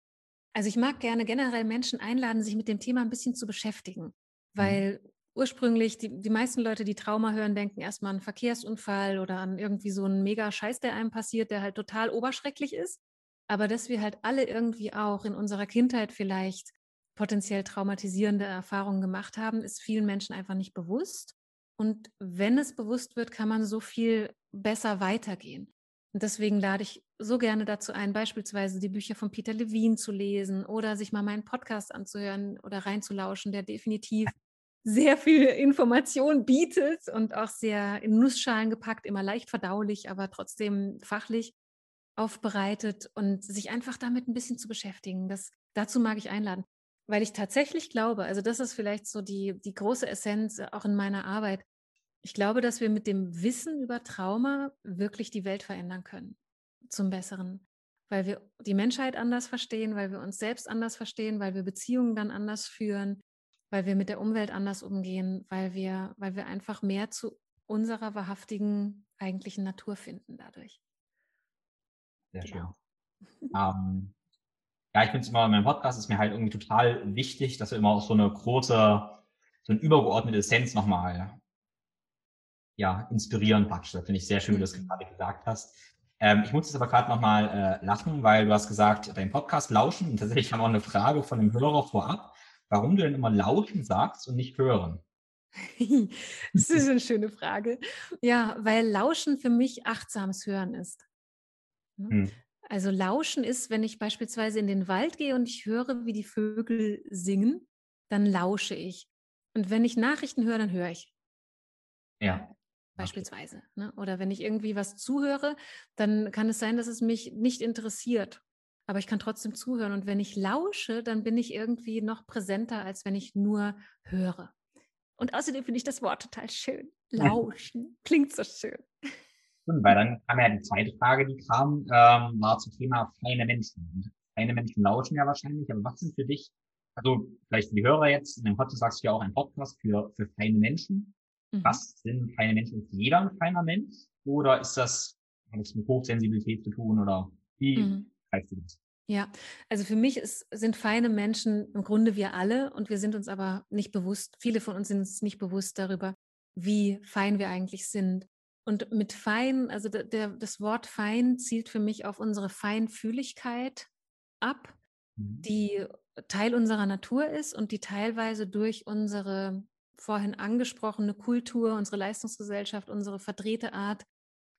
Also ich mag gerne generell Menschen einladen, sich mit dem Thema ein bisschen zu beschäftigen, mhm. weil mhm. ursprünglich die, die meisten Leute, die Trauma hören, denken erstmal an einen Verkehrsunfall oder an irgendwie so einen mega Scheiß, der einem passiert, der halt total oberschrecklich ist. Aber dass wir halt alle irgendwie auch in unserer Kindheit vielleicht potenziell traumatisierende Erfahrungen gemacht haben, ist vielen Menschen einfach nicht bewusst. Und wenn es bewusst wird, kann man so viel besser weitergehen. Und deswegen lade ich so gerne dazu ein, beispielsweise die Bücher von Peter Levine zu lesen oder sich mal meinen Podcast anzuhören oder reinzulauschen, der definitiv sehr viel Information bietet und auch sehr in Nussschalen gepackt, immer leicht verdaulich, aber trotzdem fachlich aufbereitet und sich einfach damit ein bisschen zu beschäftigen. Das, dazu mag ich einladen weil ich tatsächlich glaube, also das ist vielleicht so die, die große Essenz äh, auch in meiner Arbeit. Ich glaube, dass wir mit dem Wissen über Trauma wirklich die Welt verändern können zum Besseren, weil wir die Menschheit anders verstehen, weil wir uns selbst anders verstehen, weil wir Beziehungen dann anders führen, weil wir mit der Umwelt anders umgehen, weil wir, weil wir einfach mehr zu unserer wahrhaftigen eigentlichen Natur finden dadurch. Sehr genau. schön. <laughs> ähm, ja, ich finde es immer, in meinem Podcast ist mir halt irgendwie total wichtig, dass wir immer auch so eine große, so eine übergeordnete Essenz nochmal, ja, inspirieren praktisch. Das finde ich sehr schön, wie du das mhm. gerade gesagt hast. Ähm, ich muss jetzt aber gerade nochmal äh, lachen, weil du hast gesagt, dein Podcast lauschen. Und tatsächlich haben wir auch eine Frage von dem Hörer vorab, warum du denn immer lauschen sagst und nicht hören. <laughs> das ist eine schöne Frage. Ja, weil Lauschen für mich achtsames Hören ist. Ne? Hm. Also Lauschen ist, wenn ich beispielsweise in den Wald gehe und ich höre, wie die Vögel singen, dann lausche ich. Und wenn ich Nachrichten höre, dann höre ich. Ja. Beispielsweise. Ne? Oder wenn ich irgendwie was zuhöre, dann kann es sein, dass es mich nicht interessiert. Aber ich kann trotzdem zuhören. Und wenn ich lausche, dann bin ich irgendwie noch präsenter, als wenn ich nur höre. Und außerdem finde ich das Wort total schön. <laughs> Lauschen. Klingt so schön. Weil dann kam ja die zweite Frage, die kam, ähm, war zum Thema feine Menschen. Und feine Menschen lauschen ja wahrscheinlich, aber was sind für dich, also vielleicht für die Hörer jetzt, in dem Podcast sagst du ja auch ein Podcast für, für feine Menschen. Mhm. Was sind feine Menschen? Ist jeder ein feiner Mensch? Oder ist das, hat das mit Hochsensibilität zu tun? Oder wie mhm. du das? Ja, also für mich ist, sind feine Menschen im Grunde wir alle und wir sind uns aber nicht bewusst, viele von uns sind uns nicht bewusst darüber, wie fein wir eigentlich sind und mit fein, also der, der, das Wort fein zielt für mich auf unsere Feinfühligkeit ab, mhm. die Teil unserer Natur ist und die teilweise durch unsere vorhin angesprochene Kultur, unsere Leistungsgesellschaft, unsere verdrehte Art,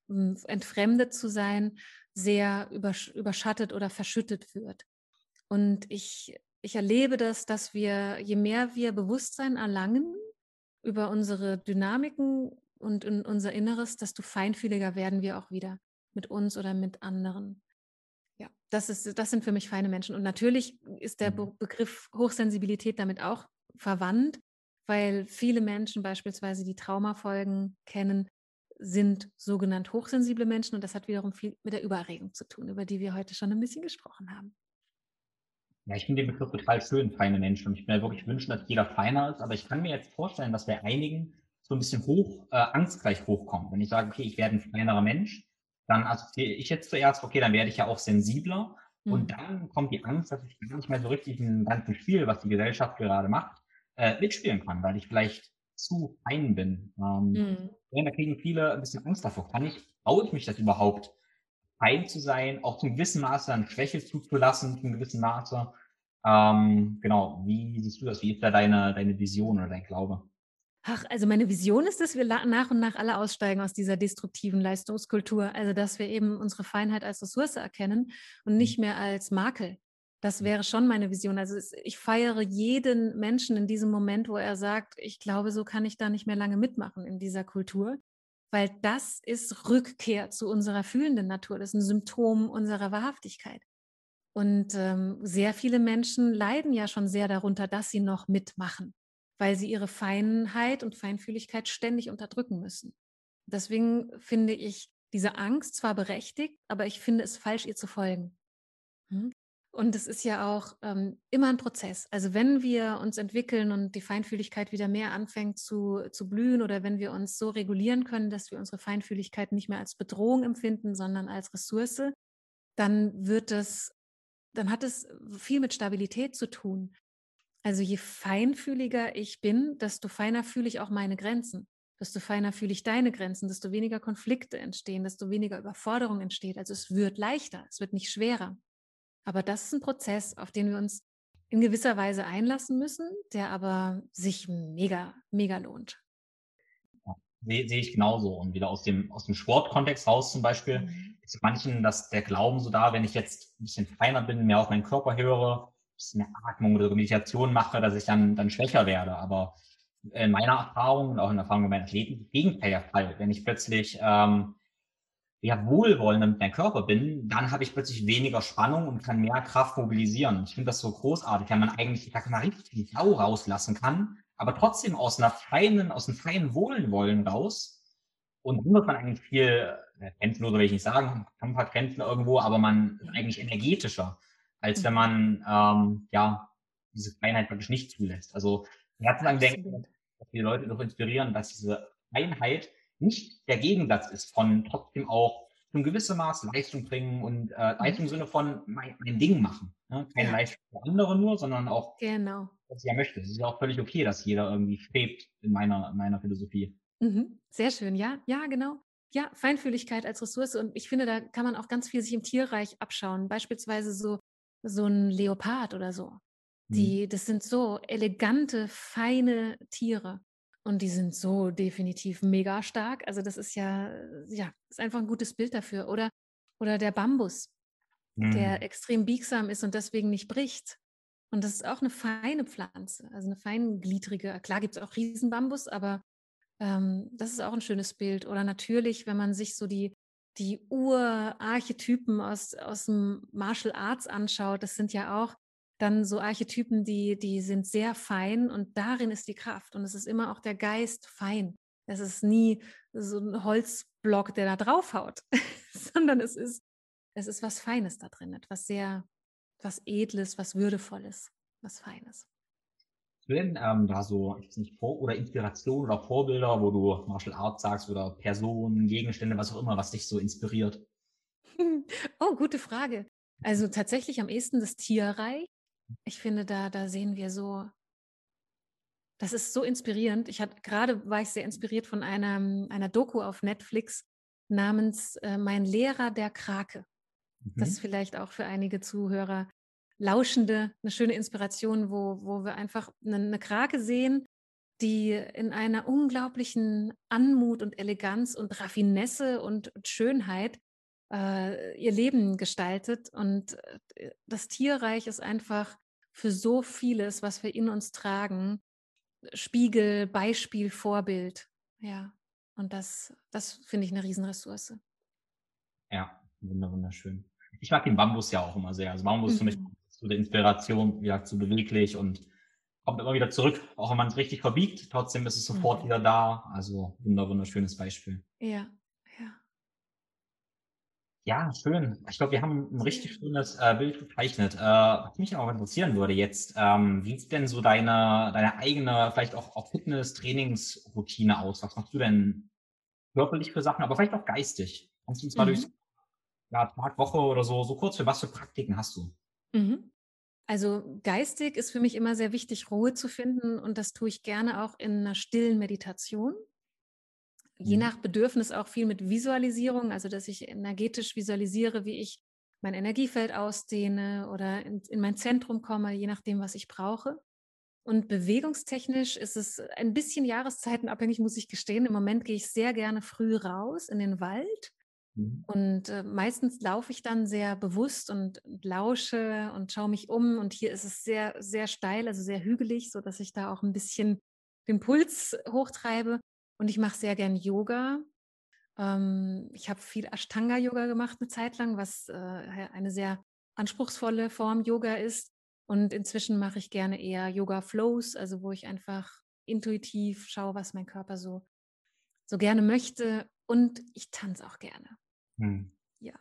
hm, entfremdet zu sein, sehr übersch überschattet oder verschüttet wird. Und ich, ich erlebe das, dass wir, je mehr wir Bewusstsein erlangen über unsere Dynamiken und in unser Inneres, desto feinfühliger werden wir auch wieder mit uns oder mit anderen. Ja, das, ist, das sind für mich feine Menschen. Und natürlich ist der Be mhm. Begriff Hochsensibilität damit auch verwandt, weil viele Menschen beispielsweise die Traumafolgen kennen, sind sogenannt hochsensible Menschen und das hat wiederum viel mit der Übererregung zu tun, über die wir heute schon ein bisschen gesprochen haben. Ja, ich finde den Begriff total schön, feine Menschen. Und ich mir wirklich wünschen, dass jeder feiner ist, aber ich kann mir jetzt vorstellen, dass bei einigen so ein bisschen hoch, äh, Angst gleich hochkommt. Wenn ich sage, okay, ich werde ein kleinerer Mensch, dann assoziiere ich jetzt zuerst, okay, dann werde ich ja auch sensibler. Mhm. Und dann kommt die Angst, dass ich gar nicht mehr so richtig im ganzen Spiel, was die Gesellschaft gerade macht, äh, mitspielen kann, weil ich vielleicht zu fein bin. Ähm, mhm. ja, da kriegen viele ein bisschen Angst davor. Kann ich, traue ich mich das überhaupt, fein zu sein, auch zum gewissen Maße an Schwäche zuzulassen, zum gewissen Maße? Ähm, genau, wie siehst du das? Wie ist da deine, deine Vision oder dein Glaube? Ach, also meine Vision ist, dass wir nach und nach alle aussteigen aus dieser destruktiven Leistungskultur. Also dass wir eben unsere Feinheit als Ressource erkennen und nicht mhm. mehr als Makel. Das wäre schon meine Vision. Also ich feiere jeden Menschen in diesem Moment, wo er sagt, ich glaube, so kann ich da nicht mehr lange mitmachen in dieser Kultur, weil das ist Rückkehr zu unserer fühlenden Natur. Das ist ein Symptom unserer Wahrhaftigkeit. Und ähm, sehr viele Menschen leiden ja schon sehr darunter, dass sie noch mitmachen, weil sie ihre Feinheit und Feinfühligkeit ständig unterdrücken müssen. Deswegen finde ich diese Angst zwar berechtigt, aber ich finde es falsch, ihr zu folgen. Hm? Und es ist ja auch ähm, immer ein Prozess. Also wenn wir uns entwickeln und die Feinfühligkeit wieder mehr anfängt zu, zu blühen oder wenn wir uns so regulieren können, dass wir unsere Feinfühligkeit nicht mehr als Bedrohung empfinden, sondern als Ressource, dann wird es, dann hat es viel mit Stabilität zu tun. Also je feinfühliger ich bin, desto feiner fühle ich auch meine Grenzen. Desto feiner fühle ich deine Grenzen, desto weniger Konflikte entstehen, desto weniger Überforderung entsteht. Also es wird leichter, es wird nicht schwerer. Aber das ist ein Prozess, auf den wir uns in gewisser Weise einlassen müssen, der aber sich mega, mega lohnt. Ja, sehe, sehe ich genauso. Und wieder aus dem, aus dem Sportkontext raus zum Beispiel, mhm. ist manchen dass der Glauben so da, wenn ich jetzt ein bisschen feiner bin, mehr auf meinen Körper höre, bisschen mehr Atmung oder Meditation mache, dass ich dann, dann schwächer werde. Aber in meiner Erfahrung und auch in der Erfahrung meiner Athleten, das Gegenteil der Fall. Wenn ich plötzlich ähm, ja, wohlwollender mit meinem Körper bin, dann habe ich plötzlich weniger Spannung und kann mehr Kraft mobilisieren. Ich finde das so großartig, wenn man eigentlich, ich sag mal, richtig die Sau rauslassen kann, aber trotzdem aus einer feinen, aus einem feinen Wohlwollen raus. Und dann wird man eigentlich viel, äh, grenzenloser will ich nicht sagen, Kampf hat Grenzen irgendwo, aber man ist eigentlich energetischer, als wenn man, ähm, ja, diese Feinheit wirklich nicht zulässt. Also, herzlich denken, dass die Leute doch inspirieren, dass diese Feinheit nicht der Gegensatz ist von trotzdem auch zum gewissen Maß Leistung bringen und äh, mhm. Leistung im Sinne von mein, mein Ding machen. Ne? Keine ja. Leistung für andere nur, sondern auch, genau. was ich ja möchte. Es ist ja auch völlig okay, dass jeder irgendwie strebt in meiner, in meiner Philosophie. Mhm. Sehr schön, ja, ja, genau. Ja, Feinfühligkeit als Ressource und ich finde, da kann man auch ganz viel sich im Tierreich abschauen. Beispielsweise so, so ein Leopard oder so. Mhm. Die, das sind so elegante, feine Tiere. Und die sind so definitiv mega stark. Also das ist ja, ja, ist einfach ein gutes Bild dafür. Oder, oder der Bambus, mhm. der extrem biegsam ist und deswegen nicht bricht. Und das ist auch eine feine Pflanze, also eine feingliedrige. Klar gibt es auch Riesenbambus, aber ähm, das ist auch ein schönes Bild. Oder natürlich, wenn man sich so die, die Urarchetypen aus, aus dem Martial Arts anschaut, das sind ja auch dann so Archetypen, die, die sind sehr fein und darin ist die Kraft. Und es ist immer auch der Geist fein. Es ist nie so ein Holzblock, der da draufhaut, <laughs> sondern es ist, es ist was Feines da drin, etwas sehr, was Edles, was Würdevolles, was Feines. Denn ähm, da so, ich weiß nicht, Vor oder Inspiration oder Vorbilder, wo du Martial Arts sagst oder Personen, Gegenstände, was auch immer, was dich so inspiriert? <laughs> Oh, gute Frage. Also tatsächlich am ehesten das Tierreich, ich finde, da, da sehen wir so, das ist so inspirierend. Ich hatte gerade war ich sehr inspiriert von einer, einer Doku auf Netflix namens äh, Mein Lehrer der Krake. Mhm. Das ist vielleicht auch für einige Zuhörer Lauschende eine schöne Inspiration, wo, wo wir einfach eine, eine Krake sehen, die in einer unglaublichen Anmut und Eleganz und Raffinesse und Schönheit äh, ihr Leben gestaltet. Und äh, das Tierreich ist einfach für so vieles, was wir in uns tragen, Spiegel, Beispiel, Vorbild. Ja, und das, das finde ich eine Riesenressource. Ja, wunderschön. Ich mag den Bambus ja auch immer sehr. Also Bambus mhm. ist für mich mhm. So der Inspiration, wie gesagt, so beweglich und kommt immer wieder zurück, auch wenn man es richtig verbiegt. Trotzdem ist es sofort mhm. wieder da. Also wunderschönes Beispiel. Ja, ja, schön. Ich glaube, wir haben ein richtig schönes äh, Bild gezeichnet. Äh, was mich auch interessieren würde jetzt, ähm, wie sieht denn so deine, deine eigene, vielleicht auch, auch Fitness-Trainingsroutine aus? Was machst du denn körperlich für Sachen, aber vielleicht auch geistig? Kannst du uns mal mhm. durch ja, Tag, Woche oder so, so kurz für was für Praktiken hast du? Mhm. Also geistig ist für mich immer sehr wichtig, Ruhe zu finden und das tue ich gerne auch in einer stillen Meditation je mhm. nach Bedürfnis auch viel mit Visualisierung, also dass ich energetisch visualisiere, wie ich mein Energiefeld ausdehne oder in, in mein Zentrum komme, je nachdem, was ich brauche. Und bewegungstechnisch ist es ein bisschen jahreszeitenabhängig, muss ich gestehen. Im Moment gehe ich sehr gerne früh raus in den Wald. Mhm. Und äh, meistens laufe ich dann sehr bewusst und, und lausche und schaue mich um. Und hier ist es sehr, sehr steil, also sehr hügelig, sodass ich da auch ein bisschen den Puls hochtreibe. Und ich mache sehr gern Yoga. Ähm, ich habe viel Ashtanga-Yoga gemacht eine Zeit lang, was äh, eine sehr anspruchsvolle Form Yoga ist. Und inzwischen mache ich gerne eher Yoga Flows, also wo ich einfach intuitiv schaue, was mein Körper so, so gerne möchte. Und ich tanze auch gerne. Hm. Ja,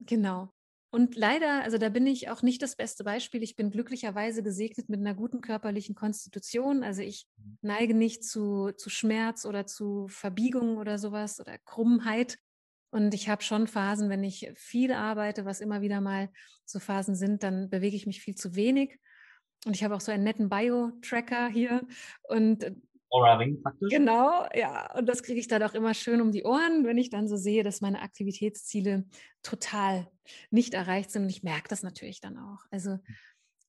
genau. Und leider, also da bin ich auch nicht das beste Beispiel. Ich bin glücklicherweise gesegnet mit einer guten körperlichen Konstitution. Also ich mhm. neige nicht zu, zu Schmerz oder zu Verbiegung oder sowas oder Krummheit. Und ich habe schon Phasen, wenn ich viel arbeite, was immer wieder mal so Phasen sind, dann bewege ich mich viel zu wenig. Und ich habe auch so einen netten Bio-Tracker hier. Und Aura Ring praktisch. Genau, ja. Und das kriege ich dann auch immer schön um die Ohren, wenn ich dann so sehe, dass meine Aktivitätsziele total nicht erreicht sind. Und ich merke das natürlich dann auch. Also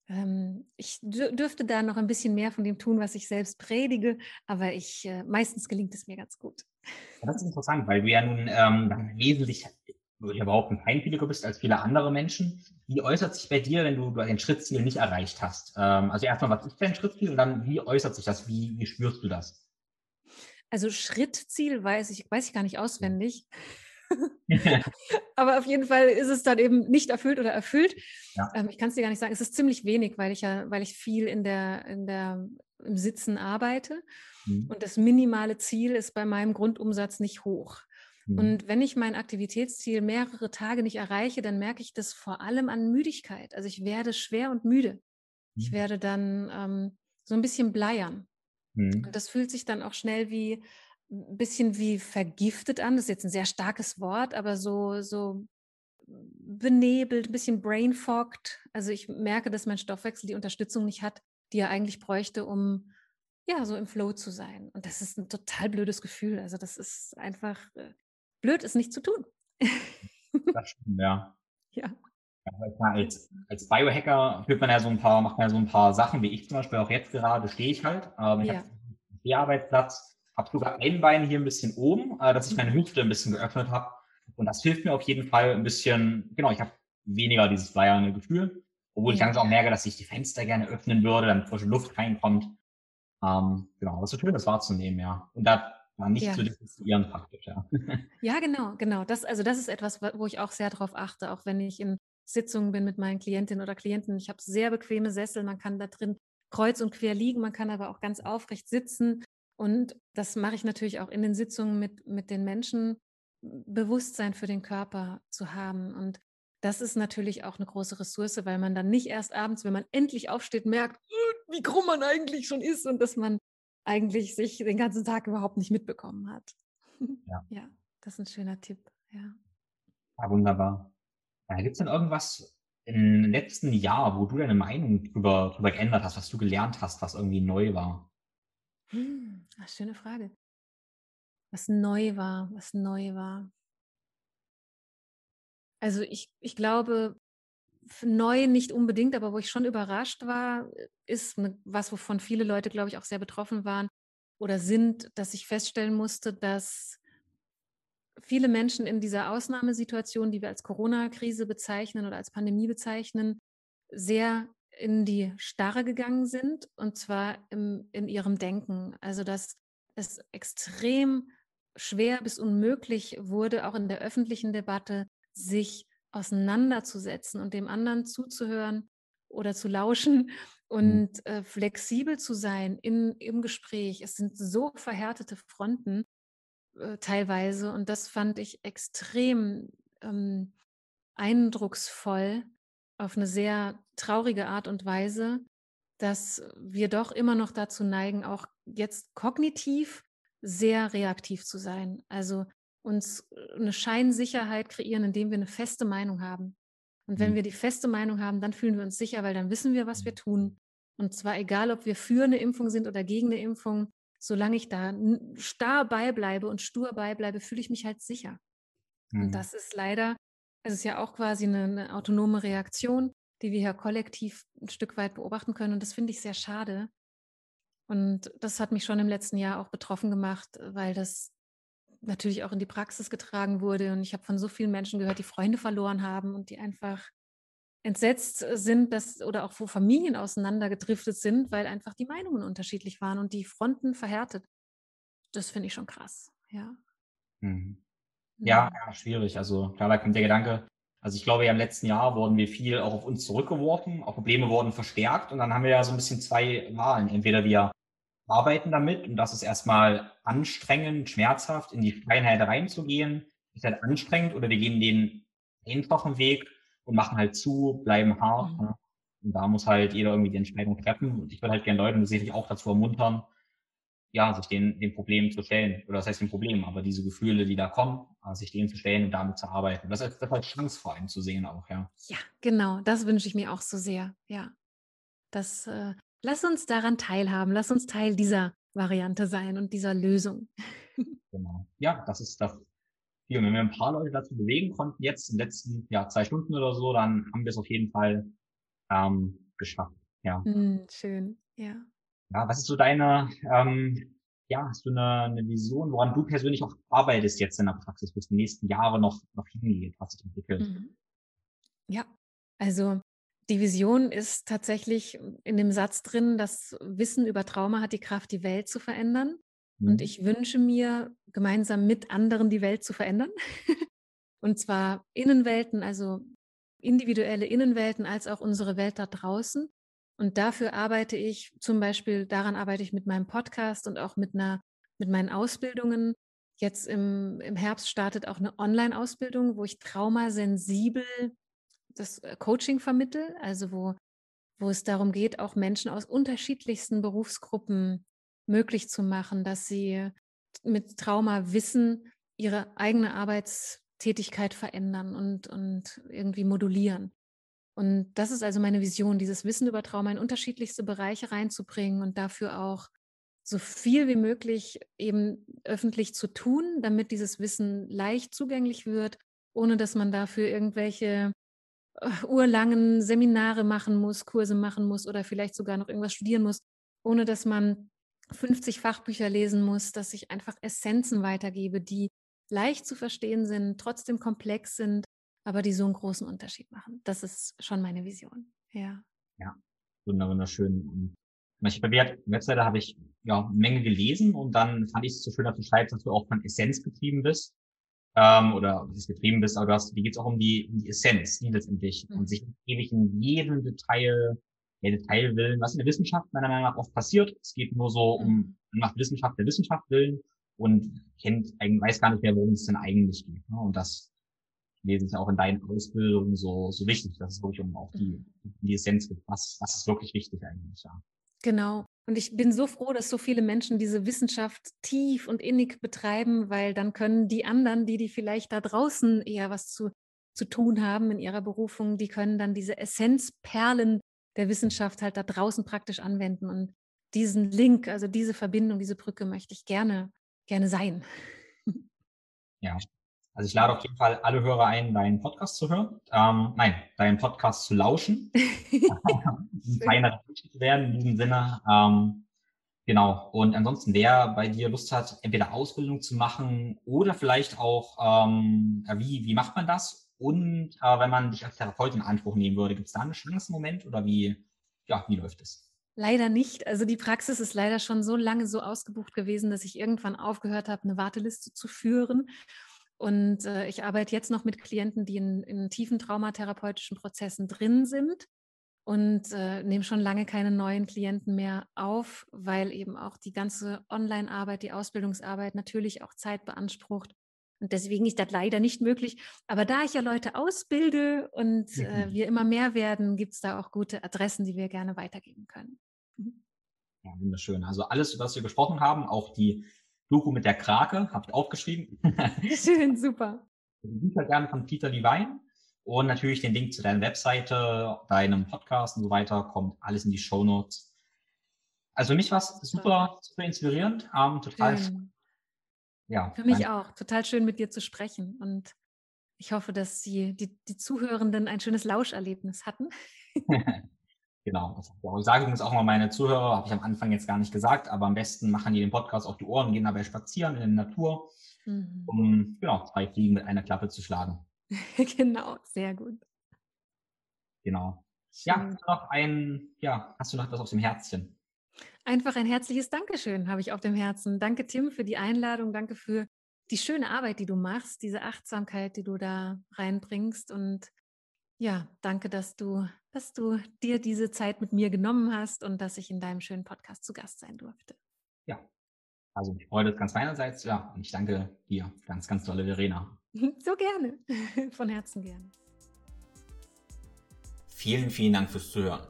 ähm, ich dürfte da noch ein bisschen mehr von dem tun, was ich selbst predige, aber ich äh, meistens gelingt es mir ganz gut. Das ist interessant, weil du ja nun ähm, wesentlich würde ich behaupten, feinfühliger bist als viele andere Menschen. Wie äußert sich bei dir, wenn du dein Schrittziel nicht erreicht hast? Ähm, also erstmal, was ist dein Schrittziel und dann, wie äußert sich das? Wie, wie spürst du das? Also Schrittziel weiß ich, weiß ich gar nicht auswendig. <laughs> <laughs> Aber auf jeden Fall ist es dann eben nicht erfüllt oder erfüllt. Ja. Ähm, ich kann es dir gar nicht sagen. Es ist ziemlich wenig, weil ich ja, weil ich viel in der, in der, im Sitzen arbeite. Mhm. Und das minimale Ziel ist bei meinem Grundumsatz nicht hoch. Mhm. Und wenn ich mein Aktivitätsziel mehrere Tage nicht erreiche, dann merke ich das vor allem an Müdigkeit. Also ich werde schwer und müde. Ich mhm. werde dann ähm, so ein bisschen bleiern. Mhm. Und das fühlt sich dann auch schnell wie ein bisschen wie vergiftet an. Das ist jetzt ein sehr starkes Wort, aber so, so benebelt, ein bisschen brainfogged. Also ich merke, dass mein Stoffwechsel die Unterstützung nicht hat, die er eigentlich bräuchte, um ja, so im Flow zu sein. Und das ist ein total blödes Gefühl. Also das ist einfach, äh, blöd ist, nicht zu tun. <laughs> das stimmt, ja. Ja. als, als Biohacker führt man ja so ein paar, macht man ja so ein paar Sachen, wie ich zum Beispiel auch jetzt gerade stehe ich halt. Ähm, ich ja. habe einen Steharbeitsplatz, habe sogar ein Bein hier ein bisschen oben, äh, dass ich meine Hüfte ein bisschen geöffnet habe. Und das hilft mir auf jeden Fall ein bisschen, genau, ich habe weniger dieses bleierne Gefühl, obwohl ja. ich langsam auch merke, dass ich die Fenster gerne öffnen würde, damit frische Luft reinkommt. Ähm, genau, es ist schön, das wahrzunehmen, ja. Und da war nicht ja. zu differenzieren praktisch, ja. <laughs> Ja, genau, genau. Das, also das ist etwas, wo ich auch sehr darauf achte, auch wenn ich in Sitzungen bin mit meinen Klientinnen oder Klienten. Ich habe sehr bequeme Sessel, man kann da drin kreuz und quer liegen, man kann aber auch ganz aufrecht sitzen. Und das mache ich natürlich auch in den Sitzungen mit, mit den Menschen, Bewusstsein für den Körper zu haben. Und das ist natürlich auch eine große Ressource, weil man dann nicht erst abends, wenn man endlich aufsteht, merkt, äh, wie krumm man eigentlich schon ist und dass man eigentlich sich den ganzen Tag überhaupt nicht mitbekommen hat. Ja, <laughs> ja das ist ein schöner Tipp. Ja, ja wunderbar. Ja, Gibt es denn irgendwas im letzten Jahr, wo du deine Meinung drüber, drüber geändert hast, was du gelernt hast, was irgendwie neu war? Hm, ach, schöne Frage. Was neu war, was neu war. Also ich, ich glaube, neu nicht unbedingt, aber wo ich schon überrascht war, ist was, wovon viele Leute, glaube ich, auch sehr betroffen waren oder sind, dass ich feststellen musste, dass viele Menschen in dieser Ausnahmesituation, die wir als Corona-Krise bezeichnen oder als Pandemie bezeichnen, sehr in die Starre gegangen sind und zwar im, in ihrem Denken. Also dass es extrem schwer bis unmöglich wurde, auch in der öffentlichen Debatte, sich auseinanderzusetzen und dem anderen zuzuhören oder zu lauschen <laughs> mhm. und äh, flexibel zu sein in, im Gespräch. Es sind so verhärtete Fronten äh, teilweise und das fand ich extrem ähm, eindrucksvoll auf eine sehr traurige Art und Weise, dass wir doch immer noch dazu neigen, auch jetzt kognitiv sehr reaktiv zu sein. Also uns äh, eine Scheinsicherheit kreieren, indem wir eine feste Meinung haben. Und wenn mhm. wir die feste Meinung haben, dann fühlen wir uns sicher, weil dann wissen wir, was wir tun. Und zwar egal, ob wir für eine Impfung sind oder gegen eine Impfung, solange ich da starr beibleibe und stur beibleibe, fühle ich mich halt sicher. Mhm. Und das ist leider Es ist ja auch quasi eine, eine autonome Reaktion, die wir ja kollektiv ein Stück weit beobachten können. Und das finde ich sehr schade. Und das hat mich schon im letzten Jahr auch betroffen gemacht, weil das natürlich auch in die Praxis getragen wurde. Und ich habe von so vielen Menschen gehört, die Freunde verloren haben und die einfach entsetzt sind, dass oder auch wo Familien auseinandergedriftet sind, weil einfach die Meinungen unterschiedlich waren und die Fronten verhärtet. Das finde ich schon krass, ja. Mhm. Ja, ja, schwierig. Also klar, da kommt der Gedanke, also ich glaube ja im letzten Jahr wurden wir viel auch auf uns zurückgeworfen, auch Probleme wurden verstärkt und dann haben wir ja so ein bisschen zwei Wahlen. Entweder wir arbeiten damit und das ist erstmal anstrengend, schmerzhaft, in die Freiheit reinzugehen, ist halt anstrengend oder wir gehen den einfachen Weg und machen halt zu, bleiben hart. Mhm. Ne? Und da muss halt jeder irgendwie die Entscheidung treffen. Und ich würde halt gerne Leute tatsächlich auch dazu ermuntern, ja, sich den, den Problemen zu stellen. Oder das heißt den Problemen, aber diese Gefühle, die da kommen, äh, sich denen zu stellen und damit zu arbeiten. Das ist, das als Chance vor allem zu sehen auch, ja. Ja, genau. Das wünsche ich mir auch so sehr. Ja. Das, äh, lass uns daran teilhaben. Lass uns Teil dieser Variante sein und dieser Lösung. <laughs> Genau. Ja, das ist das. Hier, wenn wir ein paar Leute dazu bewegen konnten, jetzt in den letzten ja, zwei Stunden oder so, dann haben wir es auf jeden Fall ähm, geschafft. Ja. Mm, schön, ja. Ja, was ist so deine, ähm, ja, hast du eine, eine Vision, woran du persönlich auch arbeitest jetzt in der Praxis, bis die nächsten Jahre noch, noch hingeht, was sich entwickelt? Mhm. Ja, also die Vision ist tatsächlich in dem Satz drin, dass Wissen über Trauma hat die Kraft, die Welt zu verändern. Mhm. Und ich wünsche mir, gemeinsam mit anderen die Welt zu verändern. <laughs> Und zwar Innenwelten, also individuelle Innenwelten, als auch unsere Welt da draußen. Und dafür arbeite ich zum Beispiel, daran arbeite ich mit meinem Podcast und auch mit einer, mit meinen Ausbildungen. Jetzt im, im Herbst startet auch eine Online-Ausbildung, wo ich traumasensibel das äh, Coaching vermittel, also wo, wo es darum geht, auch Menschen aus unterschiedlichsten Berufsgruppen möglich zu machen, dass sie mit Trauma wissen, ihre eigene Arbeitstätigkeit verändern und, und irgendwie modulieren. Und das ist also meine Vision, dieses Wissen über Trauma in unterschiedlichste Bereiche reinzubringen und dafür auch so viel wie möglich eben öffentlich zu tun, damit dieses Wissen leicht zugänglich wird, ohne dass man dafür irgendwelche urlangen Seminare machen muss, Kurse machen muss oder vielleicht sogar noch irgendwas studieren muss, ohne dass man 50 Fachbücher lesen muss, dass ich einfach Essenzen weitergebe, die leicht zu verstehen sind, trotzdem komplex sind aber die so einen großen Unterschied machen. Das ist schon meine Vision. Ja. Ja, wunderschön. Und bei Webseite habe ich ja eine Menge gelesen und dann fand ich es so schön, dass du schreibst, dass du auch von Essenz getrieben bist. Ähm, oder was getrieben bist, aber du hast, die geht es auch um die, um die Essenz, die letztendlich mhm. und sich ewig in jedem Detail, der Detail willen, was in der Wissenschaft meiner Meinung nach oft passiert. Es geht nur so um, mhm. man macht Wissenschaft der Wissenschaft willen und kennt, weiß gar nicht mehr, worum es denn eigentlich geht. Ne? Und das lesen ist ja auch in deinen Ausbildungen so, so wichtig, dass es wirklich um auch die, die Essenz geht. Was, was ist wirklich wichtig eigentlich, ja. Genau. Und ich bin so froh, dass so viele Menschen diese Wissenschaft tief und innig betreiben, weil dann können die anderen, die, die vielleicht da draußen eher was zu, zu tun haben in ihrer Berufung, die können dann diese Essenzperlen der Wissenschaft halt da draußen praktisch anwenden. Und diesen Link, also diese Verbindung, diese Brücke möchte ich gerne, gerne sein. Ja, also ich lade auf jeden Fall alle Hörer ein, deinen Podcast zu hören. Ähm, nein, deinen Podcast zu lauschen. <laughs> Feiner zu werden in diesem Sinne. Ähm, genau. Und ansonsten, wer bei dir Lust hat, entweder Ausbildung zu machen oder vielleicht auch, ähm, wie, wie macht man das? Und äh, wenn man dich als Therapeut in Anspruch nehmen würde, gibt es da einen Chance-Moment oder wie, ja, wie läuft es? Leider nicht. Also die Praxis ist leider schon so lange so ausgebucht gewesen, dass ich irgendwann aufgehört habe, eine Warteliste zu führen und äh, ich arbeite jetzt noch mit Klienten, die in, in tiefen traumatherapeutischen Prozessen drin sind und äh, nehme schon lange keine neuen Klienten mehr auf, weil eben auch die ganze Online-Arbeit, die Ausbildungsarbeit natürlich auch Zeit beansprucht. Und deswegen ist das leider nicht möglich. Aber da ich ja Leute ausbilde und äh, mhm. wir immer mehr werden, gibt es da auch gute Adressen, die wir gerne weitergeben können. Mhm. Ja, wunderschön. Also alles, was wir gesprochen haben, auch die Doku mit der Krake, habe ich aufgeschrieben. <laughs> Schön, super. Bücher gerne von Peter Levine. Und natürlich den Link zu deiner Webseite, deinem Podcast und so weiter, kommt alles in die Show Notes. Also für mich war es super, super inspirierend, ähm, total. Schön. Ja. Für mich auch. Total schön, mit dir zu sprechen. Und ich hoffe, dass die, die, die Zuhörenden ein schönes Lauscherlebnis hatten. <laughs> genau. Ich sage übrigens auch mal meine Zuhörer, habe ich am Anfang jetzt gar nicht gesagt, aber am besten machen die den Podcast auf die Ohren, gehen dabei spazieren in der Natur, mhm. um genau, zwei Fliegen mit einer Klappe zu schlagen. <laughs> genau, sehr gut. Genau. Ja, noch ein, ja, hast du noch etwas auf dem Herzchen? Einfach ein herzliches Dankeschön habe ich auf dem Herzen. Danke, Tim, für die Einladung. Danke für die schöne Arbeit, die du machst, diese Achtsamkeit, die du da reinbringst. Und ja, danke, dass du, dass du dir diese Zeit mit mir genommen hast und dass ich in deinem schönen Podcast zu Gast sein durfte. Ja, also ich freue mich ganz meinerseits. Ja, und ich danke dir ganz, ganz tolle Verena. <laughs> So gerne, <laughs> von Herzen gerne. Vielen, vielen Dank fürs Zuhören.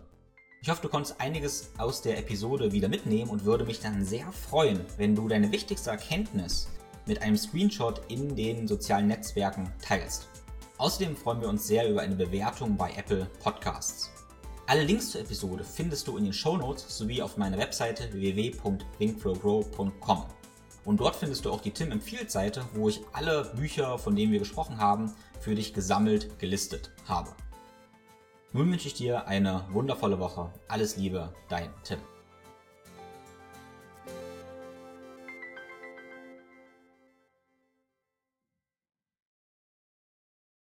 Ich hoffe, du konntest einiges aus der Episode wieder mitnehmen und würde mich dann sehr freuen, wenn du deine wichtigste Erkenntnis mit einem Screenshot in den sozialen Netzwerken teilst. Außerdem freuen wir uns sehr über eine Bewertung bei Apple Podcasts. Alle Links zur Episode findest du in den Show Notes sowie auf meiner Webseite www.thinkflowgrow.com. Und dort findest du auch die Tim empfiehlt Seite, wo ich alle Bücher, von denen wir gesprochen haben, für dich gesammelt gelistet habe. Nun wünsche ich dir eine wundervolle Woche. Alles Liebe, dein Tim.